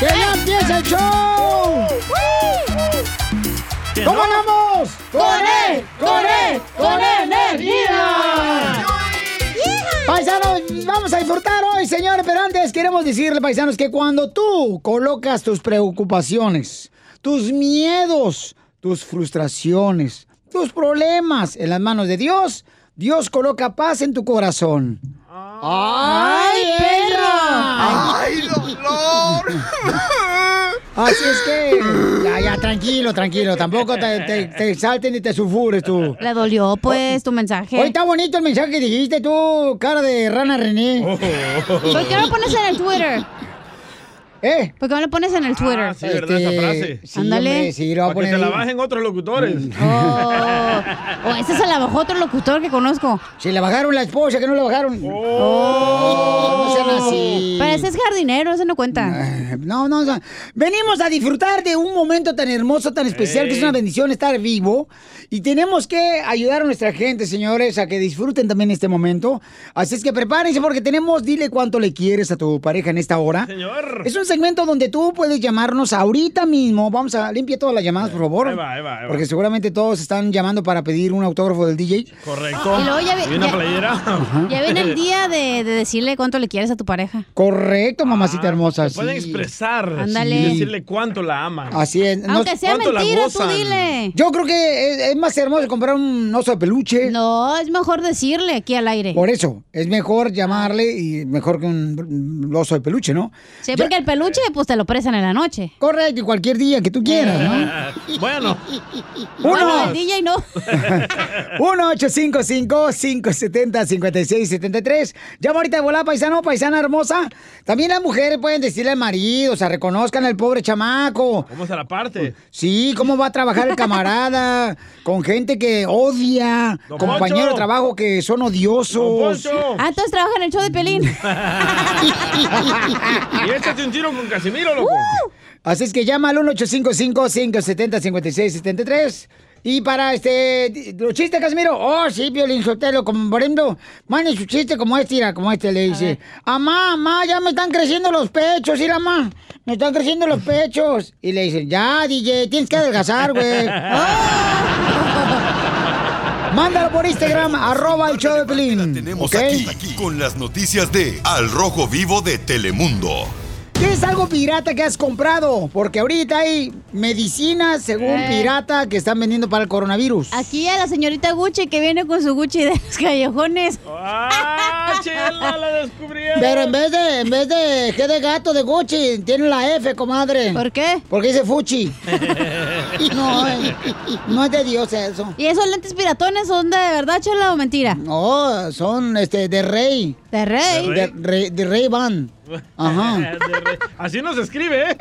¡Que ya empieza el show! ¿Cómo andamos? ¡Con él! ¡Con él! ¡Con energía! Paisanos, vamos a disfrutar hoy, señores, pero antes queremos decirle, paisanos, que cuando tú colocas tus preocupaciones, tus miedos, tus frustraciones, tus problemas en las manos de Dios, Dios coloca paz en tu corazón. ¡Ay, perra! ¡Ay, Así es que, ya, ya, tranquilo, tranquilo. Tampoco te, te, te salten ni te sulfures tú. Le dolió, pues, tu mensaje. Hoy está bonito el mensaje que dijiste tú, cara de rana René. ¿Por qué no lo pones en el Twitter? ¿Eh? ¿Por qué no lo pones en el Twitter? Ah, sí, ¿verdad? Esa frase. sí, Ándale. hombre, sí, lo voy a que poner te la bajen otros locutores. Oh, oh, ese se la bajó otro locutor que conozco. Si le bajaron la esposa, que no le bajaron. Oh, no sean así. Pero ese es jardinero, ese no cuenta. No, no, o sea, venimos a disfrutar de un momento tan hermoso, tan especial, que es una bendición estar vivo. Y tenemos que ayudar a nuestra gente, señores, a que disfruten también este momento. Así es que prepárense porque tenemos Dile cuánto le quieres a tu pareja en esta hora. Señor. Es un segmento donde tú puedes llamarnos ahorita mismo. Vamos a limpiar todas las llamadas, por favor. Ahí va, ahí va, ahí va. Porque seguramente todos están llamando para pedir un autógrafo del DJ. Correcto. Y luego ya vi- ¿Y una ya- playera? Ya viene el día de, de decirle cuánto le quieres a tu pareja. Correcto, mamacita hermosa. Se pueden expresar. Ándale. Y decirle cuánto la aman. Así es. No- Aunque sea ¿cuánto la mentira, tú dile. Yo creo que es, es más hermoso comprar un oso de peluche. No, es mejor decirle aquí al aire. Por eso, es mejor llamarle y mejor que un, un oso de peluche, ¿no? Sí, porque el peluche, pues te lo prestan en la noche. Correcto, y cualquier día que tú quieras, ¿no? bueno, Bueno, Uno, el DJ no. 1-855-570-5673. Llama ahorita de volada, paisano, paisana hermosa. También las mujeres pueden decirle al marido, o sea, reconozcan al pobre chamaco. ¿cómo se la parte? Sí, cómo va a trabajar el camarada con gente que odia, Don compañeros de trabajo que son odiosos. Ah, entonces trabaja en el show de Pelín. y échate un tiro con Casimiro, loco. Así es que llama al 1-855-570-5673. Y para este, los chistes, Casimiro. Oh, sí, Violín Sotelo, como por ejemplo, mande su chiste como este, mira, como este le dice. Amá, amá, ya me están creciendo los pechos, sí, mamá. Me están creciendo los pechos. Y le dicen, ya, DJ, tienes que adelgazar, güey. Mándalo por Instagram, arroba el show de Pelín. Tenemos aquí, con las noticias de Al Rojo Vivo de Telemundo. ¿Qué es algo pirata que has comprado? Porque ahorita hay medicinas, según Eh. pirata, que están vendiendo para el coronavirus. Aquí a la señorita Gucci que viene con su Gucci de los callejones. ¡Ah, chela, la descubrieron! Pero en vez de, en vez de G de gato de Gucci, tiene la F, comadre. ¿Por qué? Porque dice Fuchi. no, no es de Dios eso. ¿Y esos lentes piratones son de verdad, chela o mentira? No, son este de rey. De rey. De rey, de rey van. Ajá. Así no se escribe, ¿eh?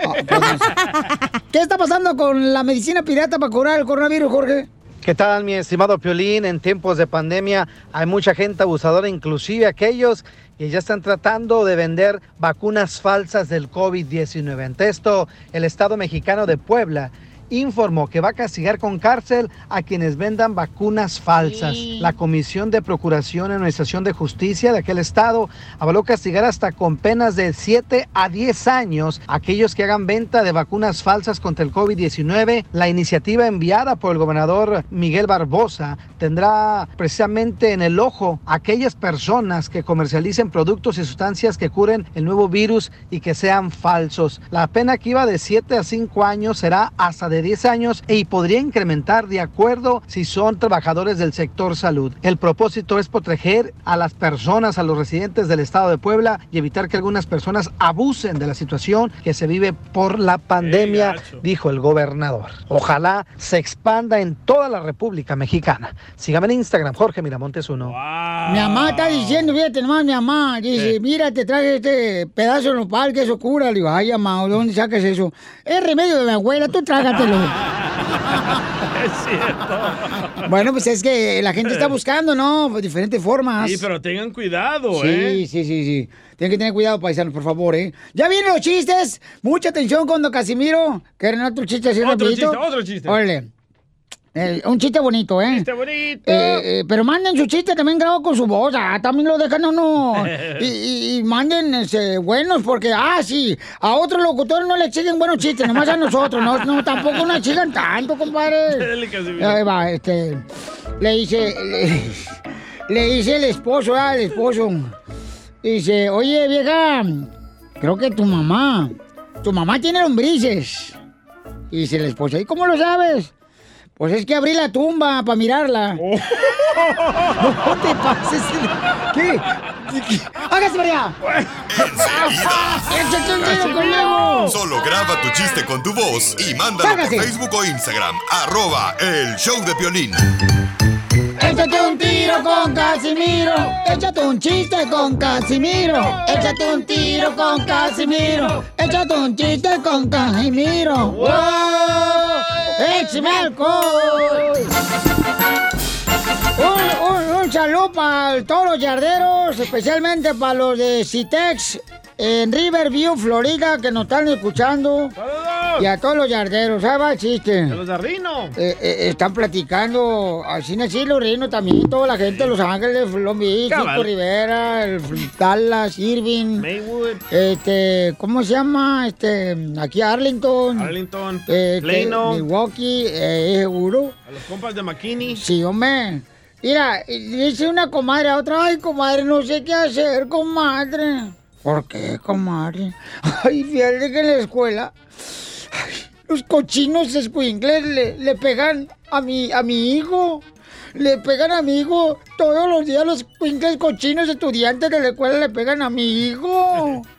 ¿Qué está pasando con la medicina pirata para curar el coronavirus, Jorge? ¿Qué tal, mi estimado Piolín? En tiempos de pandemia hay mucha gente abusadora, inclusive aquellos que ya están tratando de vender vacunas falsas del COVID-19. Ante esto, el Estado mexicano de Puebla informó que va a castigar con cárcel a quienes vendan vacunas falsas. La Comisión de Procuración y Administración de Justicia de aquel estado avaló castigar hasta con penas de 7 a 10 años a aquellos que hagan venta de vacunas falsas contra el COVID-19. La iniciativa enviada por el gobernador Miguel Barbosa tendrá precisamente en el ojo a aquellas personas que comercialicen productos y sustancias que curen el nuevo virus y que sean falsos. La pena que iba de 7 a 5 años será hasta de 10 años y podría incrementar de acuerdo si son trabajadores del sector salud. El propósito es proteger a las personas, a los residentes del estado de Puebla y evitar que algunas personas abusen de la situación que se vive por la pandemia, dijo el gobernador. Ojalá se expanda en toda la República Mexicana. Sígame en Instagram, Jorge Miramontes uno. Mi mamá está diciendo, fíjate nomás, mi mamá, dice, mira, te traje este pedazo de nopal que eso cura. Le digo, ay, mamá, ¿de dónde sacas eso? Es remedio de mi abuela, tú Es cierto. bueno, pues es que la gente está buscando, ¿no? Pues diferentes formas. Sí, pero tengan cuidado, Sí, ¿eh? sí, sí, sí. Tienen que tener cuidado, paisanos, por favor, ¿eh? Ya vienen los chistes. Mucha atención con don Casimiro. ¿Quieren otro chiste así Otro rapidito? chiste, otro chiste. Órale. Eh, un chiste bonito, ¿eh? ¡Chiste bonito! Eh, eh, pero manden su chiste también grabado con su voz, ah, también lo dejan uno. Y, y- y manden este, buenos, porque, ah, sí, a otros locutores no le exigen buenos chistes, nomás a nosotros, no, no tampoco nos exigan tanto, compadre. Ahí va, este, le dice, le, le dice el esposo, ah, el esposo, dice, oye, vieja, creo que tu mamá, tu mamá tiene lombrices. Y dice el esposo, ¿y cómo lo sabes? Pues es que abrí la tumba para mirarla. Oh. No te pases. ¿Qué? ¿Qué? ¡Hágase para allá! ¡Échate un tiro conmigo! Solo graba tu chiste con tu voz y mándalo Sácase. por Facebook o Instagram. Arroba el show de violín. Échate un tiro con Casimiro. Échate un chiste con Casimiro. Échate un tiro con Casimiro. Échate un chiste con Casimiro. ¡Wow! ¡Échame alcohol! Un, un, un saludo para todos los yarderos, especialmente para los de Citex en Riverview, Florida, que nos están escuchando. Y a todos los yarderos, ¿sabes va el chiste? ¡De los de Rino! Eh, eh, están platicando, así así los reinos también, toda la gente de Los Ángeles, Long Beach. Chico Rivera, el Dallas, Irving, Maywood, este, ¿cómo se llama? Este, aquí Arlington, Arlington, eh, que- Plano, Milwaukee, eh, ¿es seguro? a los compas de McKinney. Sí, hombre. Mira, dice una comadre a otra, ay, comadre, no sé qué hacer, comadre. ¿Por qué, comadre? Ay, fíjate que en la escuela los cochinos escuincles le, le pegan a mi, a mi hijo. Le pegan a mi hijo. Todos los días los escuincles cochinos estudiantes de la escuela le pegan a mi hijo.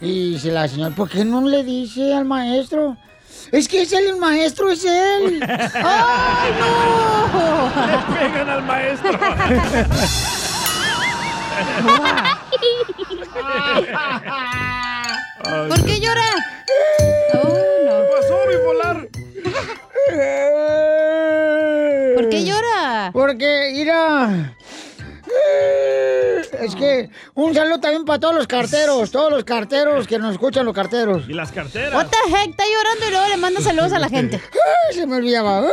Y dice la señora, ¿por qué no le dice al maestro? Es que es él, el maestro es él. ¡Ay, no! Le pegan al maestro. ¿Por qué llora? Oh, ¿Qué pasó, bipolar? ¿Por qué llora? Porque, mira. Es que un saludo también para todos los carteros, todos los carteros que nos escuchan los carteros. ¿Y las carteras? What the heck? Está llorando y luego le manda saludos a la gente. Ay, Se me olvidaba.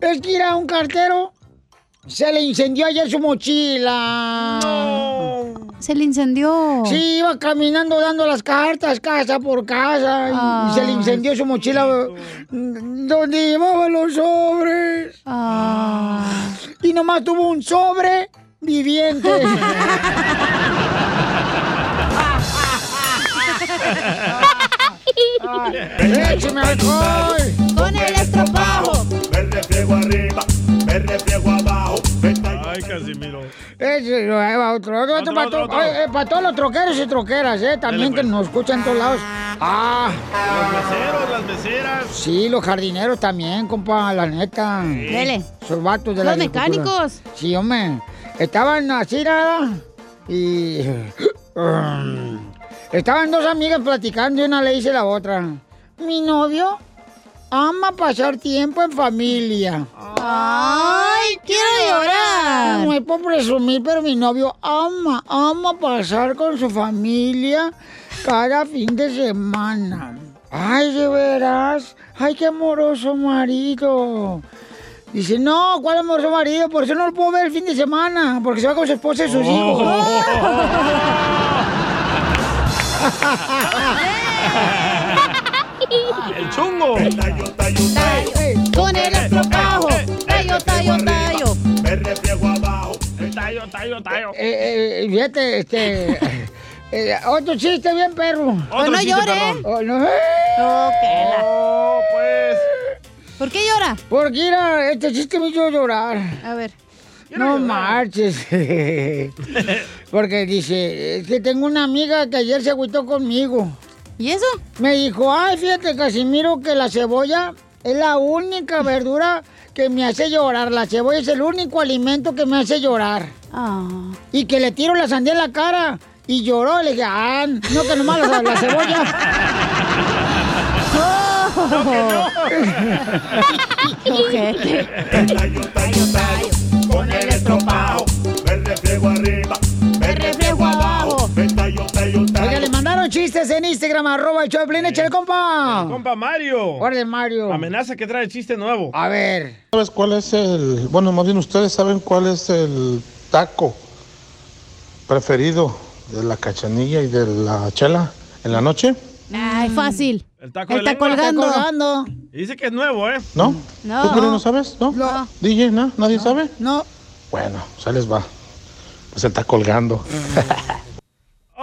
Es que era un cartero. Se le incendió ayer su mochila. Se le incendió. Sí, iba caminando dando las cartas casa por casa y, y se le incendió su mochila donde llevaba los sobres. Ah. Y nomás tuvo un sobre viviente. ¡Écheme alcohol! Con el estropajo. Me refriego arriba, me refriego abajo. Ay, Casimiro. Ese, ahí va otro, otro, otro, Otro, para, otro, to- otro. oye, eh, para todos los troqueros y troqueras, ¿eh? También Dale, que pues. nos escuchan en todos lados. Ah, Los meseros, las meseras. sí, los jardineros también, compa, la neta. Dele. Esos vatos de la Los mecánicos. Sí, hombre. Estaban así, nada. Y. Estaban dos amigas platicando y una le dice a la otra: Mi novio ama pasar tiempo en familia. Ay, quiero llorar. No es por presumir, pero mi novio ama, ama pasar con su familia cada fin de semana. Ay, de veras. Ay, qué amoroso marido. Dice, no, ¿cuál amoroso marido? Por eso no lo puedo ver el fin de semana, porque se va con su esposa y sus hijos. El chungo. Tallo, tallo, tallo, Con el estropajo. Tallo, tallo, tallo. me refriego abajo. Tallo, tallo, tallo. Eh, eh, fíjate, este... eh, otro chiste bien, perro. Pues no chiste, llore. perdón. Oh, no, eh. Oh, pues. ¿Por qué llora? Porque mira, este chiste me hizo llorar. A ver. No marches. Porque dice, es que tengo una amiga que ayer se agüitó conmigo. ¿Y eso? Me dijo, ay, fíjate, Casimiro, que la cebolla es la única verdura que me hace llorar. La cebolla es el único alimento que me hace llorar. Ah. Y que le tiro la sandía en la cara. Y lloró. Le dije, ah, no, que nomás la, la cebolla. Tallo, tallo, tallo, con el arriba, Chistes en Instagram, arroba el show de échale, compa. Compa Mario. Órale, Mario. Amenaza que trae chiste nuevo. A ver. ¿Sabes cuál es el, bueno, más bien ustedes saben cuál es el taco preferido de la cachanilla y de la chela en la noche? Ay, fácil. El taco lengua. colgando. Está colgando. Y Dice que es nuevo, ¿eh? ¿No? No. ¿Tú, Piolín, no sabes? ¿No? No. DJ, ¿no? ¿Nadie sabe? No. Bueno, pues ahí les va. Pues él está colgando.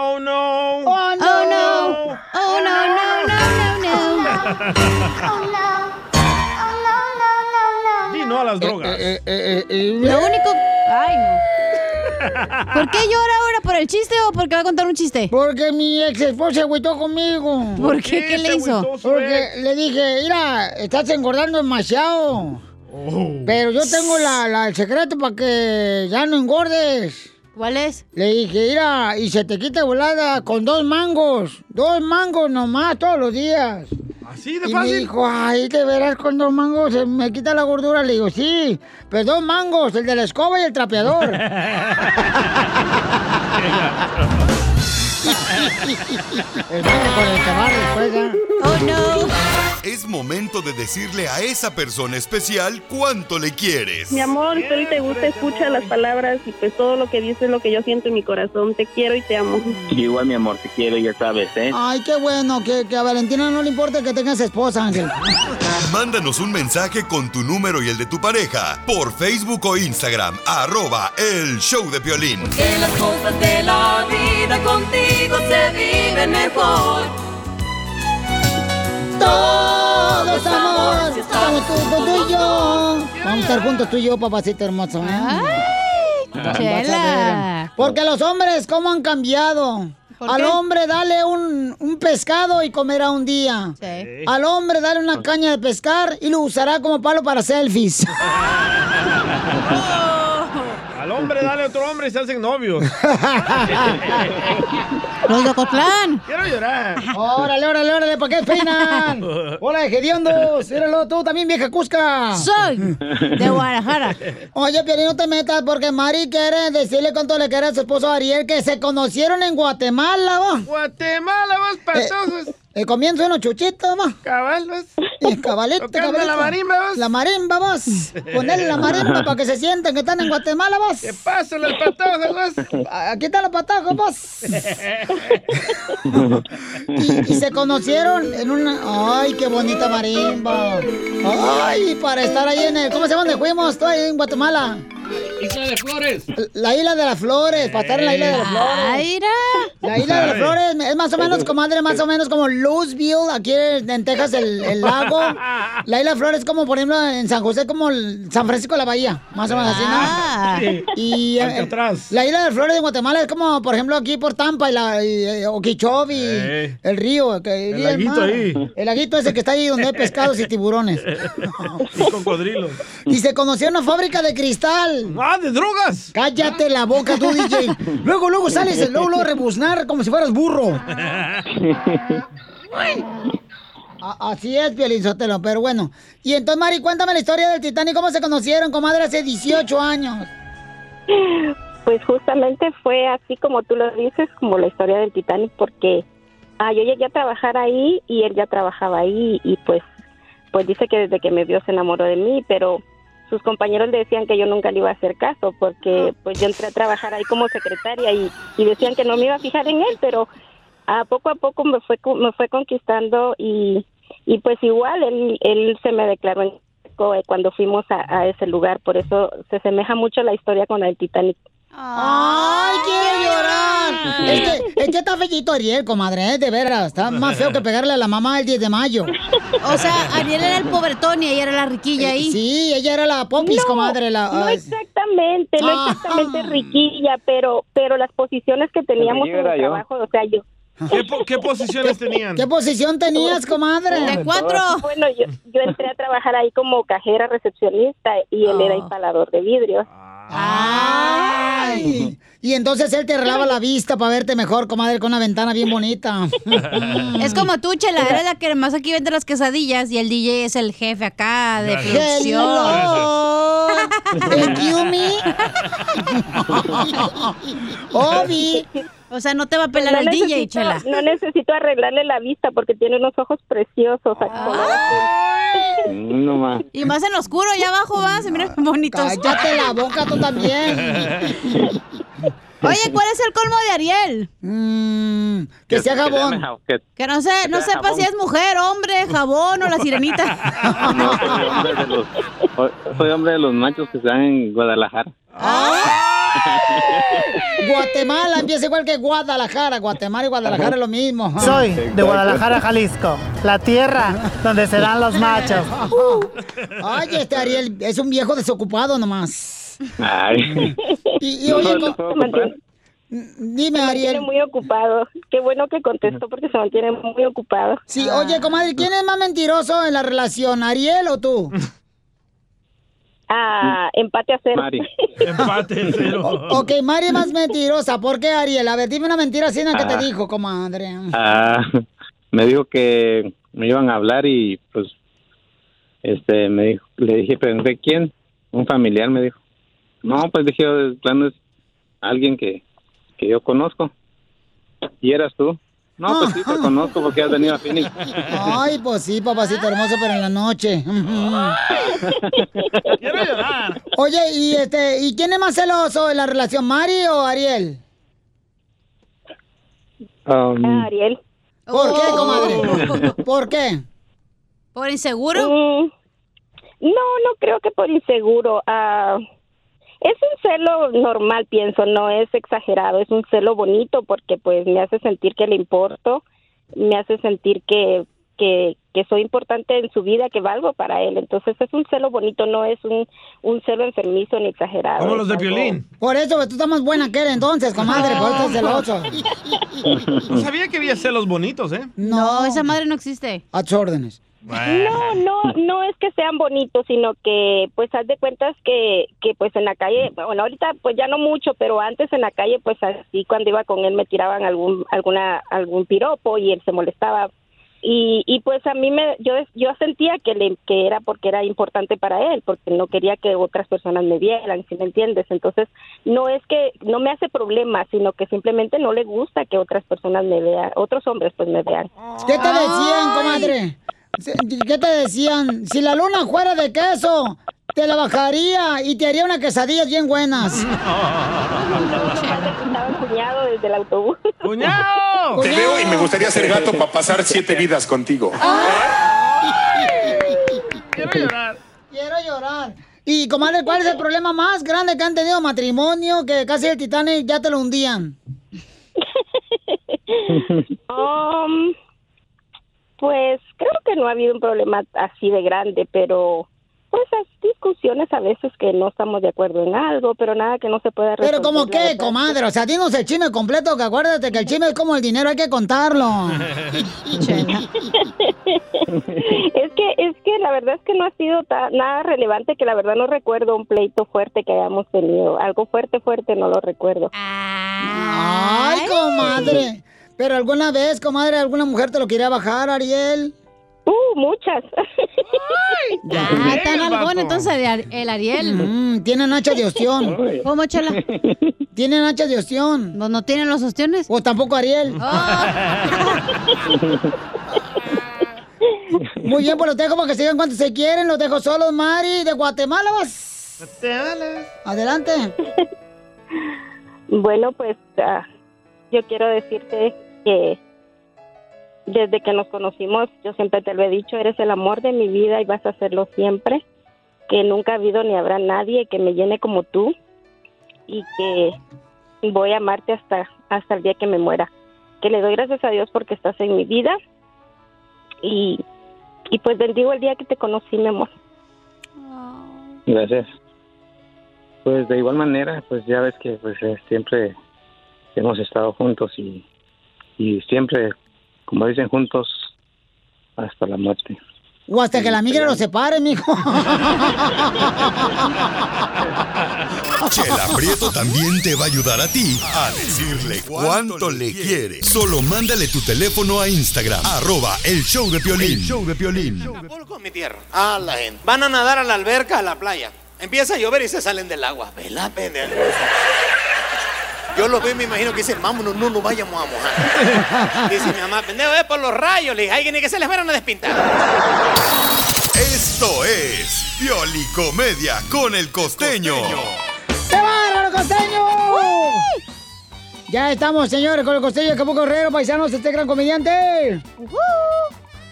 Oh, no. Oh, no. Oh, no. Oh, no, no, no, no, no. Di no a las drogas. Eh, eh, eh, Lo único... Ay, no. ¿Por qué llora ahora? ¿Por el chiste o porque va a contar un chiste? Porque mi ex esposa se agüitó conmigo. ¿Por qué? ¿Qué le se hizo? Porque ex? le dije, mira, estás engordando demasiado. Oh. Pero yo tengo la, la- el secreto para que ya no engordes. ¿Cuál es? Le dije, mira, y se te quita volada con dos mangos. Dos mangos nomás todos los días. Así de Y me fácil. dijo, ay, te verás con dos mangos, se me quita la gordura. Le digo, sí, pero dos mangos, el de la escoba y el trapeador. el con el que barre después, ya. Oh, no. Es momento de decirle a esa persona especial cuánto le quieres. Mi amor, si te gusta, escucha las palabras y pues todo lo que dices es lo que yo siento en mi corazón. Te quiero y te amo. Igual, mi amor, te quiero, ya sabes, ¿eh? Ay, qué bueno, que, que a Valentina no le importa que tengas esposa, Ángel. Mándanos un mensaje con tu número y el de tu pareja por Facebook o Instagram, arroba el show de Piolín. Que las cosas de la vida contigo se viven mejor. Todo es amor, estamos tú, tú, tú y yo. Vamos a estar juntos tú y yo, papacito hermoso. ¿eh? Vas a Chela. Porque los hombres, ¿cómo han cambiado? ¿Por Al hombre dale un, un pescado y comerá un día. Sí. Al hombre dale una caña de pescar y lo usará como palo para selfies. Al hombre dale a otro hombre y se hacen novios. Los de Ocotlán. Quiero llorar. órale, órale, órale, ¿para qué peinan? Hola, hediondos. Míralo, tú también, vieja cusca. Soy de Guadalajara. Oye, Piolín, no te metas porque Mari quiere decirle cuánto le quiere a su esposo Ariel que se conocieron en Guatemala, ¿va? Guatemala, vas patosos. El comienzo unos chuchitos, ¿va? Cabal, vas. Y cabalito, Tocando cabalito. la marimba, ¿vas? La marimba, vos. Ponerle la marimba para que se sientan que están en Guatemala, vos. ¿Qué pasa, las patojos, vas? Aquí están los patajos, vos. y, y se conocieron en una... ¡Ay, qué bonita marimba! ¡Ay, para estar ahí en el... ¿Cómo se llama donde fuimos? Estoy ahí en Guatemala. Isla de Flores. La isla de las flores, para estar en la isla de las flores. Ay, mira. La isla de las flores es más o menos, comadre, más o menos como Louisville, aquí en, Texas, el, el lago. La isla de flores es como, por ejemplo, en San José, como el San Francisco de la Bahía, más o menos así, ¿no? Ah. Sí. Y eh, Alcatraz. la isla de flores de Guatemala es como, por ejemplo, aquí por Tampa y la y, eh, Okeechobee, Ey. el río. que- El y laguito mar. ahí. El laguito ese que está ahí donde hay pescados y tiburones. Y cocodrilos. Y se conoció una fábrica de cristal. ¡Ah, de drogas! Cállate la boca tú, DJ. Luego, luego sales, luego, luego rebuznar como si fueras burro. A- Así es, Piolín Sotelo, pero bueno. Y entonces, Mari, cuéntame la historia del Titanic, cómo se conocieron, comadre, hace 18 años. Pues justamente fue así como tú lo dices, como la historia del Titanic, porque ah, yo llegué a trabajar ahí y él ya trabajaba ahí y pues, pues dice que desde que me vio se enamoró de mí, pero sus compañeros le decían que yo nunca le iba a hacer caso porque pues yo entré a trabajar ahí como secretaria y, y decían que no me iba a fijar en él, pero a poco a poco me fue me fue conquistando y, y pues igual él, él se me declaró en eh, cuando fuimos a, a ese lugar, por eso se asemeja mucho la historia con el Titanic. ¡Ay, quiero llorar! Es que, es que está fellito Ariel, comadre, ¿eh? de veras. Está más feo que pegarle a la mamá el 10 de mayo. O sea, Ariel era el pobretón y ella era la riquilla ahí. Sí, ella era la popis, comadre. La, No exactamente, no Ah. exactamente riquilla, pero pero las posiciones que teníamos en el yo. trabajo, o sea, yo ¿Qué, po- qué posiciones tenían? ¿Qué posición tenías, comadre? De cuatro. bueno, yo, yo entré a trabajar ahí como cajera recepcionista y él era Ah. instalador de vidrios. ¡Ay! Y entonces él te relava la vista para verte mejor, comadre, con una ventana bien bonita. Es como tú, Chela, eres la que más aquí vende las quesadillas y el DJ es el jefe acá de Gracias. producción. Hello. Excuse me. Obi. O sea, no te va a pelar No el DJ, necesito- chela. No necesito arreglarle la vista porque tiene unos ojos preciosos. Mm, No más. Y más en oscuro, allá abajo va, se miran bonitos. Cállate la boca tú también. Oye, ¿cuál es el colmo de Ariel? Mm, que sea jabón. Que- Que no sé, no sepa si jabón. es mujer, hombre, jabón o la sirenita. No, soy hombre de los, soy hombre de los machos que están en Guadalajara. Guatemala empieza igual que Guadalajara. Guatemala y Guadalajara es lo mismo. Soy de Guadalajara, Jalisco, la tierra donde se dan los machos. Ay, este Ariel es un viejo desocupado nomás. Ay. Y, y No, oye, puedo comprar. dime Se mantiene Ariel. muy ocupado. Qué bueno que contestó porque se mantiene muy ocupado. Sí, oye, comadre, ¿quién es más mentiroso en la relación, Ariel o tú? Ah, empate a cero. Mari. Empate cero. Ok, Mari es más mentirosa. ¿Por qué, Ariel? A ver, dime una mentira así que te Ah. dijo, comadre. Ah, me dijo que me iban a hablar y pues este me dijo, le dije, pregunté quién, un familiar me dijo. No, pues dije, de plano es alguien que, que yo conozco. Y eras tú. No, pues sí, te conozco porque has venido a Phoenix. Ay, pues sí, papacito hermoso, pero en la noche. Quiero llorar. Oye, y este, ¿y quién es más celoso en la relación, Mari o Ariel? Um, Ah, Ariel. ¿Por qué, Oh. comadre? ¿Por qué? ¿Por inseguro? Mm, no, no creo que por inseguro. Ah, es un celo normal, pienso, no es exagerado, es un celo bonito porque pues me hace sentir que le importo, me hace sentir que, que, que soy importante en su vida, que valgo para él. Entonces es un celo bonito, no es un, un celo enfermizo ni exagerado. Como los de Es violín. Por eso, pues, tú estás más buena que él entonces, comadre, por eso estás celoso. No sabía que había celos bonitos, ¿eh? No, esa madre no existe. A tus órdenes. No, no, no es que sean bonitos, sino que pues haz de cuentas que, que pues en la calle, bueno ahorita pues ya no mucho, pero antes en la calle pues así cuando iba con él me tiraban algún alguna algún piropo y él se molestaba. Y, y pues a mí me yo yo sentía que le que era porque era importante para él porque no quería que otras personas me vieran si me entiendes entonces no es que no me hace problema sino que simplemente no le gusta que otras personas me vean otros hombres pues me vean. ¿Qué te decían, comadre? ¿Qué te decían? Si la luna fuera de queso, te la bajaría y te haría unas quesadillas bien buenas. cuñado desde el autobús ¡Cuñado! Te veo y me gustaría ser gato para pasar siete vidas contigo. Quiero llorar. Quiero llorar. Y, comadre, ¿cuál es el problema más grande que han tenido matrimonio que casi el Titanic ya te lo hundían? Um, pues creo que no ha habido un problema así de grande, pero pues hay discusiones a veces que no estamos de acuerdo en algo, pero nada que no se pueda resolver. Pero como qué, comadre, o sea, dinos el chisme completo, que acuérdate que el chisme es como el dinero, hay que contarlo. es que es que la verdad es que no ha sido ta- nada relevante, que la verdad no recuerdo un pleito fuerte que hayamos tenido, algo fuerte fuerte no lo recuerdo. Ay, comadre. Pero alguna vez, comadre, alguna mujer te lo quería bajar, Ariel. Uh, muchas. Ah, está nalgón entonces el Ar- el Ariel. Mm, tienen hacha de ostión. ¿Cómo, chela? Tienen hacha de ostión. ¿No, no tienen los ostiones? O tampoco Ariel. Muy bien, pues los dejo para que sigan cuando se quieren. Los dejo solos, Mari, de Guatemala. vas. Adelante. Bueno, pues ah, yo quiero decirte que desde que nos conocimos, yo siempre te lo he dicho, eres el amor de mi vida y vas a serlo siempre. Que nunca ha habido ni habrá nadie que me llene como tú y que voy a amarte hasta, hasta el día que me muera. Que le doy gracias a Dios porque estás en mi vida y, y pues bendigo el día que te conocí, mi amor. Gracias. Pues de igual manera, pues ya ves que pues eh, siempre hemos estado juntos y, y siempre, como dicen, juntos hasta la muerte. O hasta que la migra los separe, mijo. Chela Prieto también te va a ayudar a ti a decirle cuánto le quiere. Solo mándale tu teléfono a Instagram, arroba el show de Piolín. El show de Piolín. con mi tierra. Ah, la gente. Van a nadar a la alberca, a la playa. Empieza a llover y se salen del agua. Vela, pendejo. Yo los veo y me imagino que dicen, vámonos, no nos vayamos a mojar. Dice mi mamá, pendejo, es por los rayos. Le dije, alguien ni que se les fueran a despintar. Esto es Piolicomedia con el costeño. ¡Qué bárbaro, costeño! Ya estamos, señores, con el costeño de Acapulco Guerrero, paisanos, este gran comediante.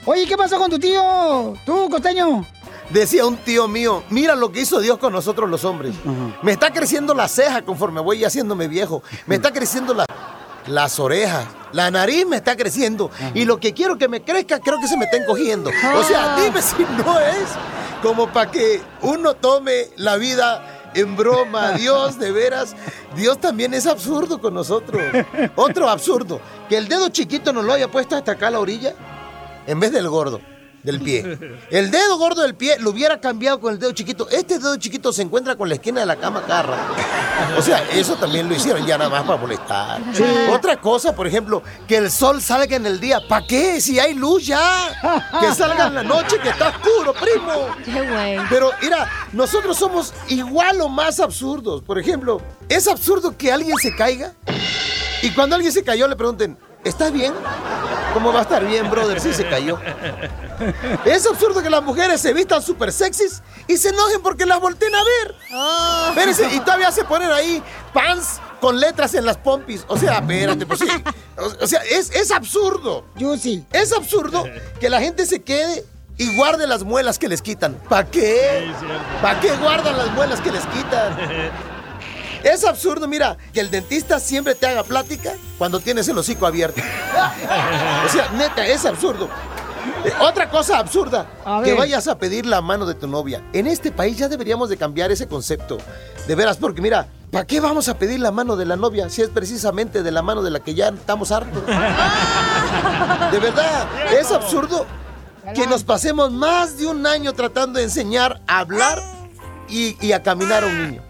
Oye, ¿qué pasó con tu tío? ¿Tú, costeño? Decía un tío mío, mira lo que hizo Dios con nosotros los hombres. Me está creciendo la ceja conforme voy haciéndome viejo. Me está creciendo la- las orejas. La nariz me está creciendo. Y lo que quiero que me crezca, creo que se me está encogiendo. O sea, dime si no es como para que uno tome la vida en broma. Dios, de veras, Dios también es absurdo con nosotros. Otro absurdo, que el dedo chiquito nos lo haya puesto hasta acá a la orilla en vez del gordo del pie. El dedo gordo del pie lo hubiera cambiado con el dedo chiquito. Este dedo chiquito se encuentra con la esquina de la cama cada rato. O sea, eso también lo hicieron ya nada más para molestar. Sí. Otra cosa, por ejemplo, que el sol salga en el día. ¿Para qué? Si hay luz ya. Que salga en la noche, que está oscuro, primo. Pero mira, nosotros somos igual o más absurdos. Por ejemplo, es absurdo que alguien se caiga y cuando alguien se cayó le pregunten, ¿estás bien? ¿Cómo va a estar bien, brother, si se cayó? Es absurdo que las mujeres se vistan súper sexys y se enojen porque las volteen a ver. Espérense, y todavía se ponen ahí pants con letras en las pompis. O sea, espérate, pues sí. O, o sea, es, es absurdo. Yo sí. Es absurdo que la gente se quede y guarde las muelas que les quitan. ¿Para qué? ¿Para qué guardan las muelas que les quitan? Es absurdo, mira, que el dentista siempre te haga plática cuando tienes el hocico abierto. O sea, neta, es absurdo. Eh, Otra cosa absurda, que vayas a pedir la mano de tu novia. En este país ya deberíamos de cambiar ese concepto. De veras, porque mira, ¿para qué vamos a pedir la mano de la novia si es precisamente de la mano de la que ya estamos hartos? De verdad, es absurdo que nos pasemos más de un año tratando de enseñar a hablar y, y a caminar a un niño.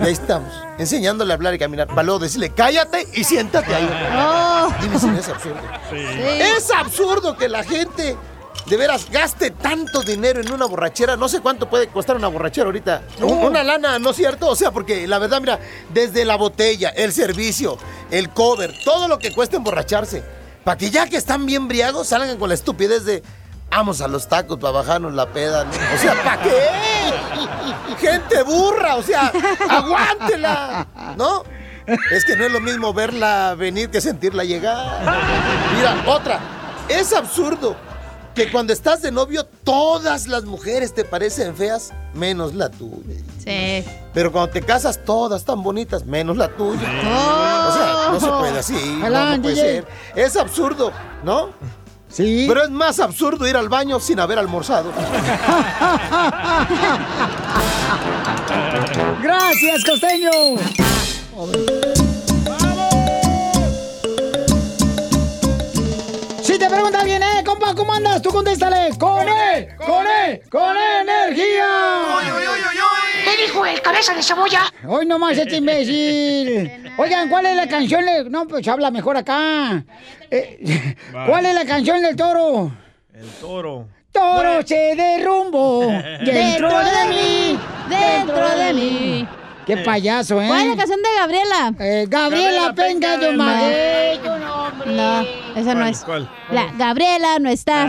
Y ahí estamos, enseñándole a hablar y caminar. Para luego decirle, cállate y siéntate ahí. Dime si no es absurdo. Es absurdo que la gente de veras gaste tanto dinero en una borrachera. No sé cuánto puede costar una borrachera ahorita. Un- Una lana, ¿no es cierto? O sea, porque la verdad, mira, desde la botella, el servicio, el cover, todo lo que cuesta emborracharse. Para que ya que están bien briagos salgan con la estupidez de vamos a los tacos para bajarnos la peda. ¿no? O sea, ¿para qué? Gente burra, o sea, aguántela, ¿no? Es que no es lo mismo verla venir que sentirla llegar. Mira, otra. Es absurdo que cuando estás de novio todas las mujeres te parecen feas, menos la tuya. Sí. Pero cuando te casas todas tan bonitas, menos la tuya. O sea, no se puede así. no, no puede ser. Es absurdo, ¿no? Sí. Pero es más absurdo ir al baño sin haber almorzado. Gracias, costeño. Si te pregunta alguien, eh, compa, ¿cómo andas? Tú contéstale. ¡Con E! ¡Con E! ¡Con energía! ¿Qué dijo el cabeza de cebolla? Hoy nomás este imbécil. Oigan, ¿cuál es la canción? de- No, pues habla mejor acá. Eh, ¿Cuál es la canción del toro? El toro. Toro se derrumbo dentro de mí, dentro de mí. Qué payaso, ¿eh? ¿Cuál es la canción de Gabriela? Eh, Gabriela Penca de Maguey, No, esa no es. ¿Cuál? La Gabriela no está.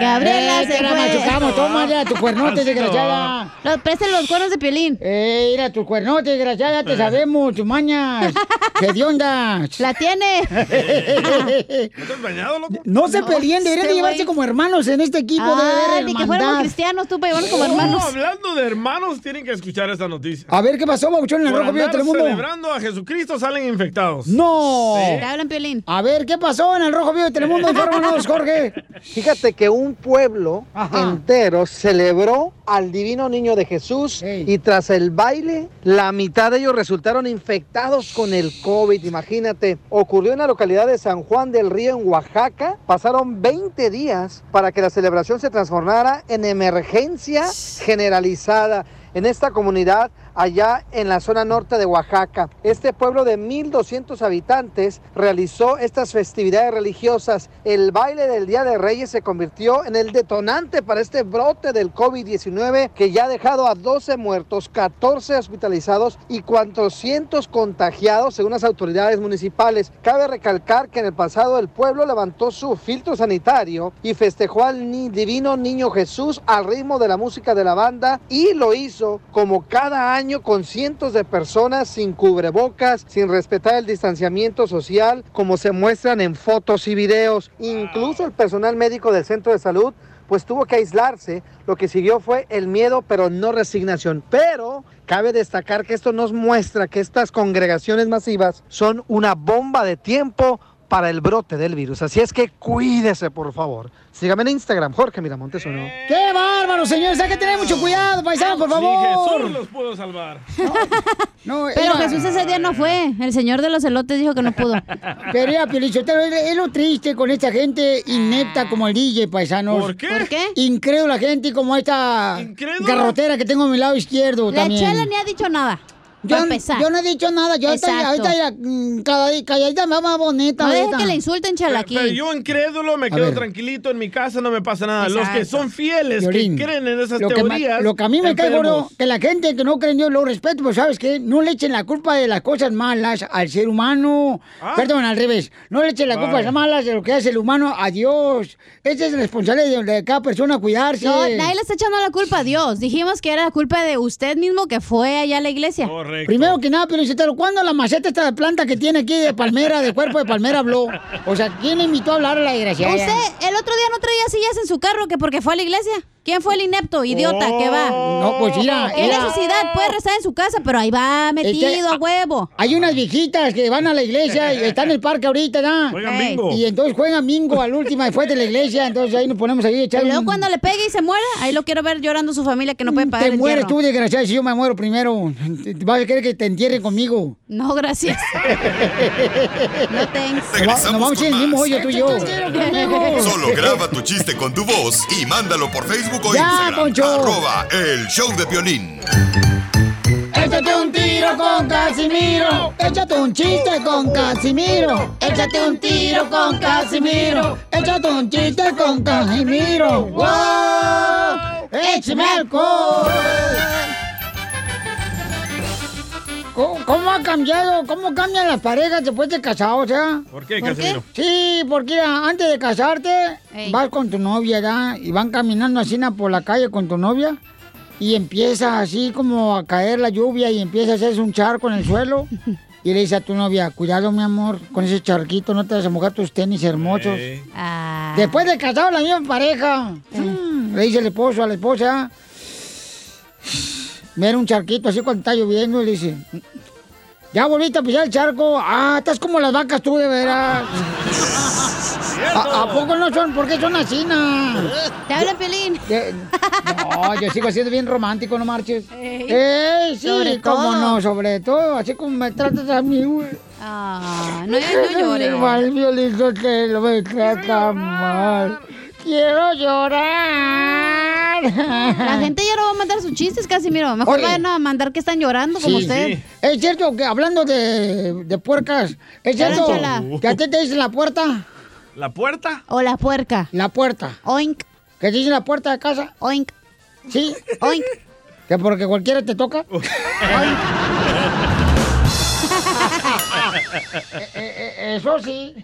Gabriela Eh, se te la machucamos, toma ya tu cuernote, no. desgraciada. Los, presten los cuernos de piolín. Eh, mira, tu cuernote, desgraciada, te sabemos, tus mañas. ¿Qué de onda? La tiene. ¿No te has bañado, loco? No se peleen, deberían de este llevarse como hermanos en este equipo de Ay, ni que fuéramos cristianos, tú para llevarnos como hermanos. hablando de hermanos, tienen que escuchar esta noticia. A ver, ¿qué pasó, Babuchón, en el Por Rojo Vivo de Telemundo? celebrando a Jesucristo salen infectados. ¡No! Te hablan piolín. A ver, ¿qué pasó en el Rojo Vivo de Telemundo? Infórmanos, Jorge. Fíjate que un pueblo entero celebró al divino niño de Jesús y tras el baile, la mitad de ellos resultaron infectados con el COVID. Imagínate, ocurrió en la localidad de San Juan del Río, en Oaxaca. Pasaron 20 días para que la celebración se transformara en emergencia generalizada. En esta comunidad allá en la zona norte de Oaxaca. Este pueblo de 1.200 habitantes realizó estas festividades religiosas. El baile del Día de Reyes se convirtió en el detonante para este brote del COVID-19 que ya ha dejado a 12 muertos, 14 hospitalizados y 400 contagiados según las autoridades municipales. Cabe recalcar que en el pasado el pueblo levantó su filtro sanitario y festejó al divino niño Jesús al ritmo de la música de la banda y lo hizo como cada año con cientos de personas sin cubrebocas, sin respetar el distanciamiento social, como se muestran en fotos y videos. Incluso el personal médico del centro de salud pues tuvo que aislarse. Lo que siguió fue el miedo, pero no resignación. Pero cabe destacar que esto nos muestra que estas congregaciones masivas son una bomba de tiempo para el brote del virus. Así es que cuídese, por favor. Sígame en Instagram, Jorge Miramontes uno. ¡Qué bárbaro, señores! Hay que tener mucho cuidado, paisano, por Ni favor. Jesús los pudo salvar. No, Pero Jesús ese día no fue. El señor de los elotes dijo que no pudo. Pero ya, Piolichotero, es, lo triste con esta gente inepta como el DJ, paisanos. ¿Por qué? ¿Por qué? Incrédula gente como esta garrotera que tengo a mi lado izquierdo La también. chela ni ha dicho nada. Yo, no he dicho nada, yo ahorita, ya, mm, calladi- calladita me va bonita. No deje ahorita. que le insulten, chela, Pero, yo incrédulo me A quedo ver. tranquilito en mi casa, no me pasa nada. Los que son fieles, que creen en esas lo que, teorías. lo que a mí me cae gordo, que la gente que no cree en Dios lo respeto, pues sabes qué, no le echen la culpa de las cosas malas al ser humano. Ah. Perdón, al revés. No le echen la culpa de las malas de lo que hace el humano a Dios. Esa es la responsabilidad de, de cada persona cuidarse. No, nadie le está echando la culpa a Dios. Dijimos que era la culpa de usted mismo que fue allá a la iglesia. Correcto. Primero que nada, pero ¿cuándo la maceta esta de planta que tiene aquí de palmera, de cuerpo de palmera habló? O sea, ¿quién le invitó a hablar a la desgraciada? Usted el otro día no traía sillas en su carro que porque fue a la iglesia. ¿Quién fue el inepto, idiota, que va? No, pues mira, ¿Qué necesidad? Puede rezar en su casa, pero ahí va metido Este, a huevo. Hay unas viejitas que van a la iglesia y están en el parque ahorita, ¿no? Juegan bingo. Y entonces juegan bingo al último después de la iglesia, entonces ahí nos ponemos ahí Y luego un- cuando le pegue y se muera, ahí lo quiero ver llorando su familia que no puede pagar Te el mueres tú, desgraciado, si yo me muero primero. Vas a querer que te entierren conmigo. No, gracias. no thanks. Nos, va- nos vamos a ir en el mismo hoyo tú y yo. Solo graba tu chiste con tu voz y mándalo por Facebook o Ya, Instagram. Poncho. Arroba el show de violín. Échate un tiro con Casimiro. Échate un chiste con Casimiro. Échate un tiro con Casimiro. Échate un chiste con Casimiro. ¡Wow! ¡Échame alcohol! ¿Cómo, cómo ha cambiado? ¿Cómo cambian las parejas después de casados, ya? ¿Por qué, Casimiro? Sí, porque mira, antes de casarte, vas con tu novia, ¿ya? Y van caminando así na, por la calle con tu novia. Y empieza así como a caer la lluvia y empieza a hacerse un charco en el suelo. Y le dice a tu novia, cuidado mi amor, con ese charquito no te vas a mojar tus tenis hermosos. Ah. Después de casado la misma pareja, mm, le dice el esposo a la esposa, mira un charquito así cuando está lloviendo y le dice, ya volviste a pisar el charco, ah, estás como las vacas tú de veras. ¿A, a poco no son? ¿Por qué son así? Te habla Pelín. De- No, yo sigo siendo bien romántico, no marches. Ey. ¡Ey, sí! Sobre cómo todo. no, sobre todo, así como me tratas a mí, güey. Ah, no, no llores. Mal violito que lo me trata mal. Quiero llorar. La gente ya no va a mandar sus chistes, Casimiro. Mejor Oye. vayan a mandar que están llorando como Sí, usted. sí. Es cierto que hablando de, de puercas, es cierto que a ti te dicen la puerta. ¿La puerta? O la puerca. La puerta. Oink. ¿Que te dicen la puerta de casa? Oink. Sí. Oink. ¿Que porque cualquiera te toca? Eh, eh, eh, eso sí.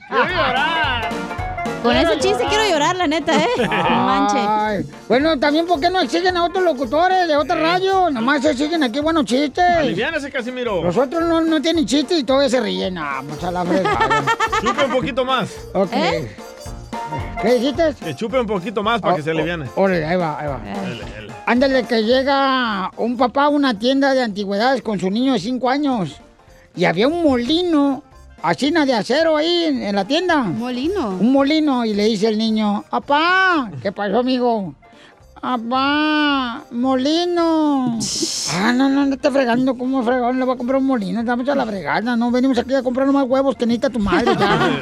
Con ese chiste quiero llorar, la neta, ¿eh? No manche. Ay, Bueno, también, ¿por qué no exigen a otros locutores de otra radio? Nomás se exigen aquí buenos chistes. Aliviánese, Casimiro. Los otros no, no tienen chistes y todavía se ríen. Ah, pues a la fregada. Chupe un poquito más. Ok. ¿Eh? ¿Qué dijiste? Que chupe un poquito más para que se aliviane. Órale, ahí va, ahí va. Ándale, que llega un papá a una tienda de antigüedades con su niño de 5 años. Y había un molino, asina de acero ahí en, en la tienda. Molino. Un molino. Y le dice el niño, ¡Apá! ¿Qué pasó, amigo? ¡Apá! ¡Molino! ah, no, no, no te fregando. ¿Cómo fregón le voy a comprar un molino? Estamos a la fregada. No venimos aquí a comprar más huevos que necesita tu madre ya.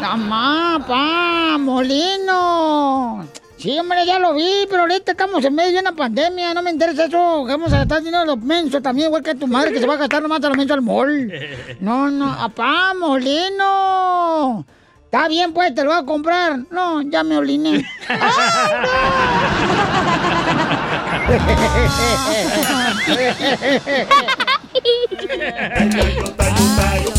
¡Mamá, pa! ¡Molino! Sí, hombre, ya lo vi, pero ahorita estamos en medio de una pandemia, no me interesa eso. Vamos a gastar dinero a los mensos también, igual que tu madre, que se va a gastar nomás a los mensos al mall. No, no, apá, molino. Está bien, pues, te lo voy a comprar. No, ya me oliné. No,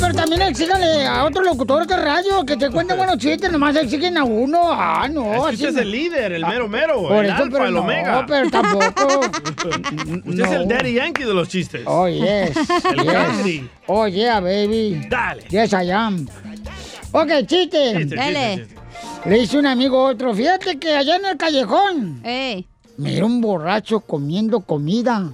pero también exígale a otros locutores de radio que te cuenten buenos chistes, nomás exigen a uno. Ah, no. Es que usted es el líder, el mero mero, Por el eso, alfa, pero el no, omega. pero tampoco. Usted es el daddy yankee de los chistes. Oh, yes. El yes. country. Oh, yeah, baby. Dale. Yes, I am. Ok, chiste. Chiste, Dale. chiste, Le dice un amigo a otro, fíjate que allá en el callejón, mira un borracho comiendo comida.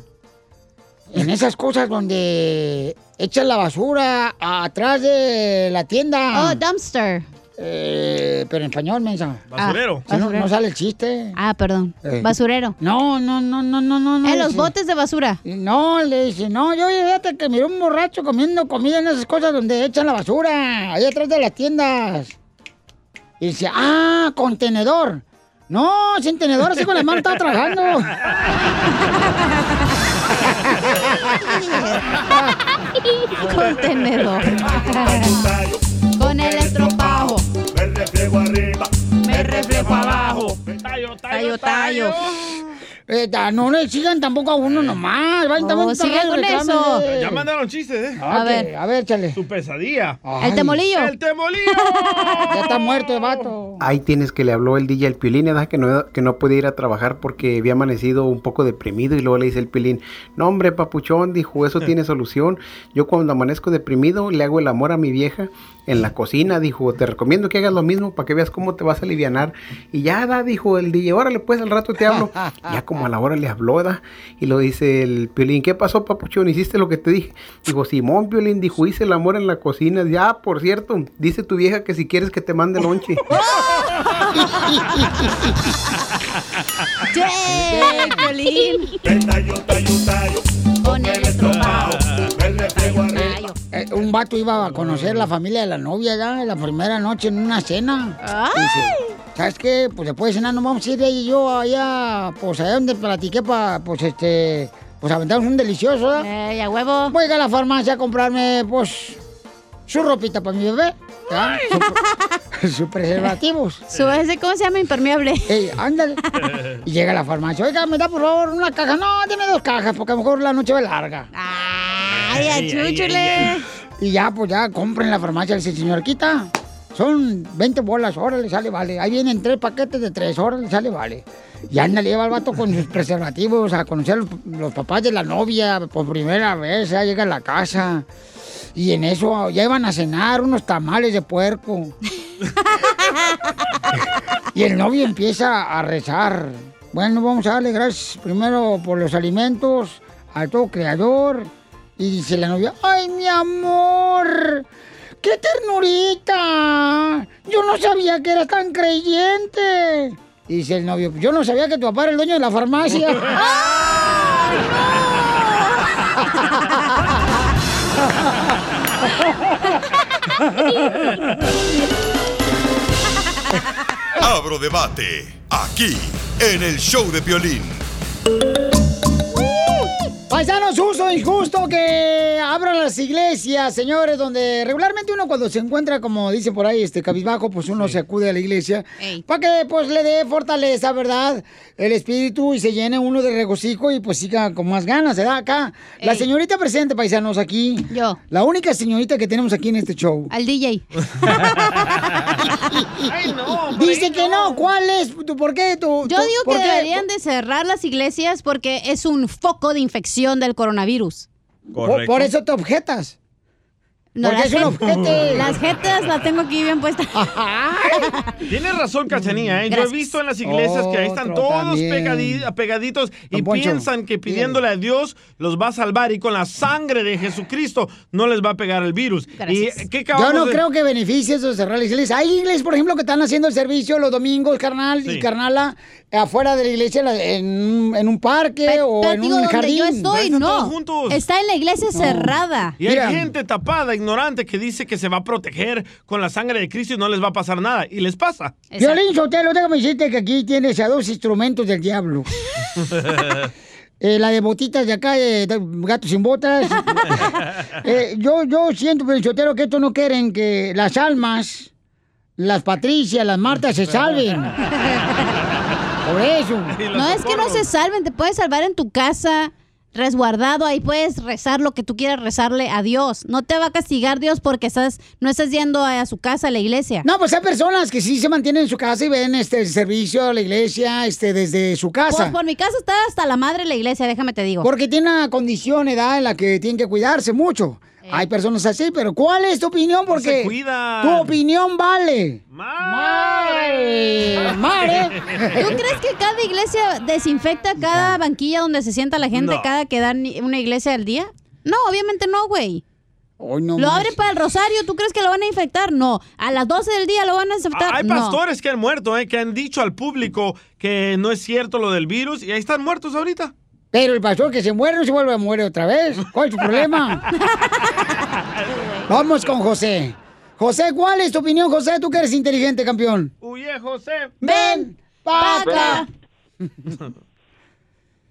En esas cosas donde echan la basura atrás de la tienda. Oh, dumpster. Eh, pero en español, mensa. Basurero. No, Basurero. no sale el chiste. Ah, perdón. Eh. Basurero. No, no, no, no, no, no. En los dice. botes de basura. No, le dice, no, yo fíjate que miré un borracho comiendo comida en esas cosas donde echan la basura, ahí atrás de las tiendas. Y dice, ah, contenedor. No, sin tenedor, así con las manos estaba trabajando. Contenedor. Con el estropajo. Me reflejo arriba. Me reflejo abajo. Tallo, Tallo, tallo. Eh, ta- no le sigan tampoco a uno nomás. Vayan Oh, sigan con eso. Ya mandaron chistes, ¿eh? A ver, a ver, échale. Su pesadilla. Ay. El temolillo. ¡El temolillo! Ya está muerto el vato. Ahí tienes que le habló el DJ al Piolín, ¿verdad? Que no, que no podía ir a trabajar porque había amanecido un poco deprimido y luego le dice el Piolín, no hombre, papuchón, dijo, eso tiene solución. Yo cuando amanezco deprimido le hago el amor a mi vieja en la cocina, dijo, te recomiendo que hagas lo mismo para que veas cómo te vas a alivianar. Y ya, da, dijo el DJ, órale, pues al rato te hablo. ya como a la hora le habló, ¿verdad? Y lo dice el Piolín, ¿qué pasó, papuchón? ¿Hiciste lo que te dije? Dijo, Simón, Piolín, dijo, hice el amor en la cocina. Ya, por cierto, dice tu vieja que si quieres que te mande lonche. ¡Che, Piolín! Un vato iba a conocer la familia de la novia ya en la primera noche en una cena. ¡Ay! Dice, ¿sabes qué? Pues después de cenar nos vamos a ir ella y yo allá, pues allá donde platiqué para, pues este, pues aventamos un delicioso, ¿verdad? Eh, a huevo. Voy a ir a la farmacia a comprarme, pues, su ropita para mi bebé. ¿ya? Su, sus preservativos. Su ese, ¿cómo se llama? Impermeable. Ey, ándale. Y llega a la farmacia. Oiga, me da por favor una caja. No, deme dos cajas, porque a lo mejor la noche va larga. ¡Ay, achúchule! Y ya, pues ya, compren en la farmacia. Dice, señor, quita. Son 20 bolas, órale, sale, vale. Ahí vienen tres paquetes de tres, órale, sale, vale. Y anda, le lleva al vato con sus preservativos a conocer los, los papás de la novia por primera vez. Ya llega a la casa. Y en eso ya iban a cenar unos tamales de puerco. y el novio empieza a rezar. Bueno, vamos a darle gracias primero por los alimentos al todo creador. Y dice la novia, ¡ay, mi amor! ¡Qué ternurita! Yo no sabía que eras tan creyente. Y dice el novio, yo no sabía que tu papá era el dueño de la farmacia. Abro debate. Aquí, en el show de violín. Paisanos, justo o injusto que abran las iglesias, señores, donde regularmente uno cuando se encuentra, como dice por ahí, este cabizbajo, pues uno se acude a la iglesia para que pues le dé fortaleza, ¿verdad? El espíritu y se llene uno de regocijo y pues siga con más ganas, ¿verdad? Acá, la señorita presente, paisanos, aquí. Yo. La única señorita que tenemos aquí en este show. Al DJ. Dice que no, ¿cuál es? ¿Tú, ¿Por qué? ¿Tú, Yo tú- digo que qué? deberían de cerrar las iglesias porque es un foco de infección del coronavirus. Por, por eso te objetas. Porque las es un. Las jetas las tengo aquí bien puestas. Tienes razón, Cachanía. ¿eh? Yo he visto en las iglesias que ahí están Otro todos pegadi- pegaditos y Don Poncho, piensan que pidiéndole a Dios los va a salvar y con la sangre de Jesucristo no les va a pegar el virus. Gracias. ¿Y qué Yo acabamos no de- creo que beneficie eso de cerrar la iglesia. Hay iglesias, por ejemplo, que están haciendo el servicio los domingos, carnal Sí. y carnala, afuera de la iglesia, la- en, un- en un parque o Pero en digo, un donde jardín. yo estoy, no. Está en la iglesia cerrada. Y hay gente tapada ignorante que dice que se va a proteger con la sangre de Cristo y no les va a pasar nada. Y les pasa. Violín Sotelo, déjame decirte que aquí tienes a dos instrumentos del diablo. Eh, la de botitas de acá, de gatos sin botas. Eh, yo, yo siento, Sotelo, que estos no quieren que las almas, las Patricias, las Martas se salven. Por eso. No es que no se salven, te puedes salvar en tu casa, resguardado, ahí puedes rezar lo que tú quieras rezarle a Dios. No te va a castigar Dios porque estás, no estás yendo a su casa, a la iglesia. No, pues hay personas que sí se mantienen en su casa y ven este el servicio a la iglesia este, desde su casa. Pues por mi casa está hasta la madre la iglesia, déjame te digo. Porque tiene una condición, edad en la que tienen que cuidarse mucho. Hay personas así, pero ¿cuál es tu opinión? Porque se cuidan. tu opinión vale. ¡Mare! ¡Mare! ¿Tú crees que cada iglesia desinfecta cada banquilla donde se sienta la gente No. cada que dan una iglesia al día? No, obviamente no, güey. Hoy no lo más. abren para el rosario, ¿tú crees que lo van a infectar? No. A las 12 del día lo van a infectar. Hay no. pastores que han muerto, eh, que han dicho al público que no es cierto lo del virus y ahí están muertos ahorita. Pero el pastor que se muere no se vuelve a morir otra vez. ¿Cuál es tu problema? Vamos con José. José, ¿cuál es tu opinión, José? Tú que eres inteligente, campeón. Huye, José. Ven, paca.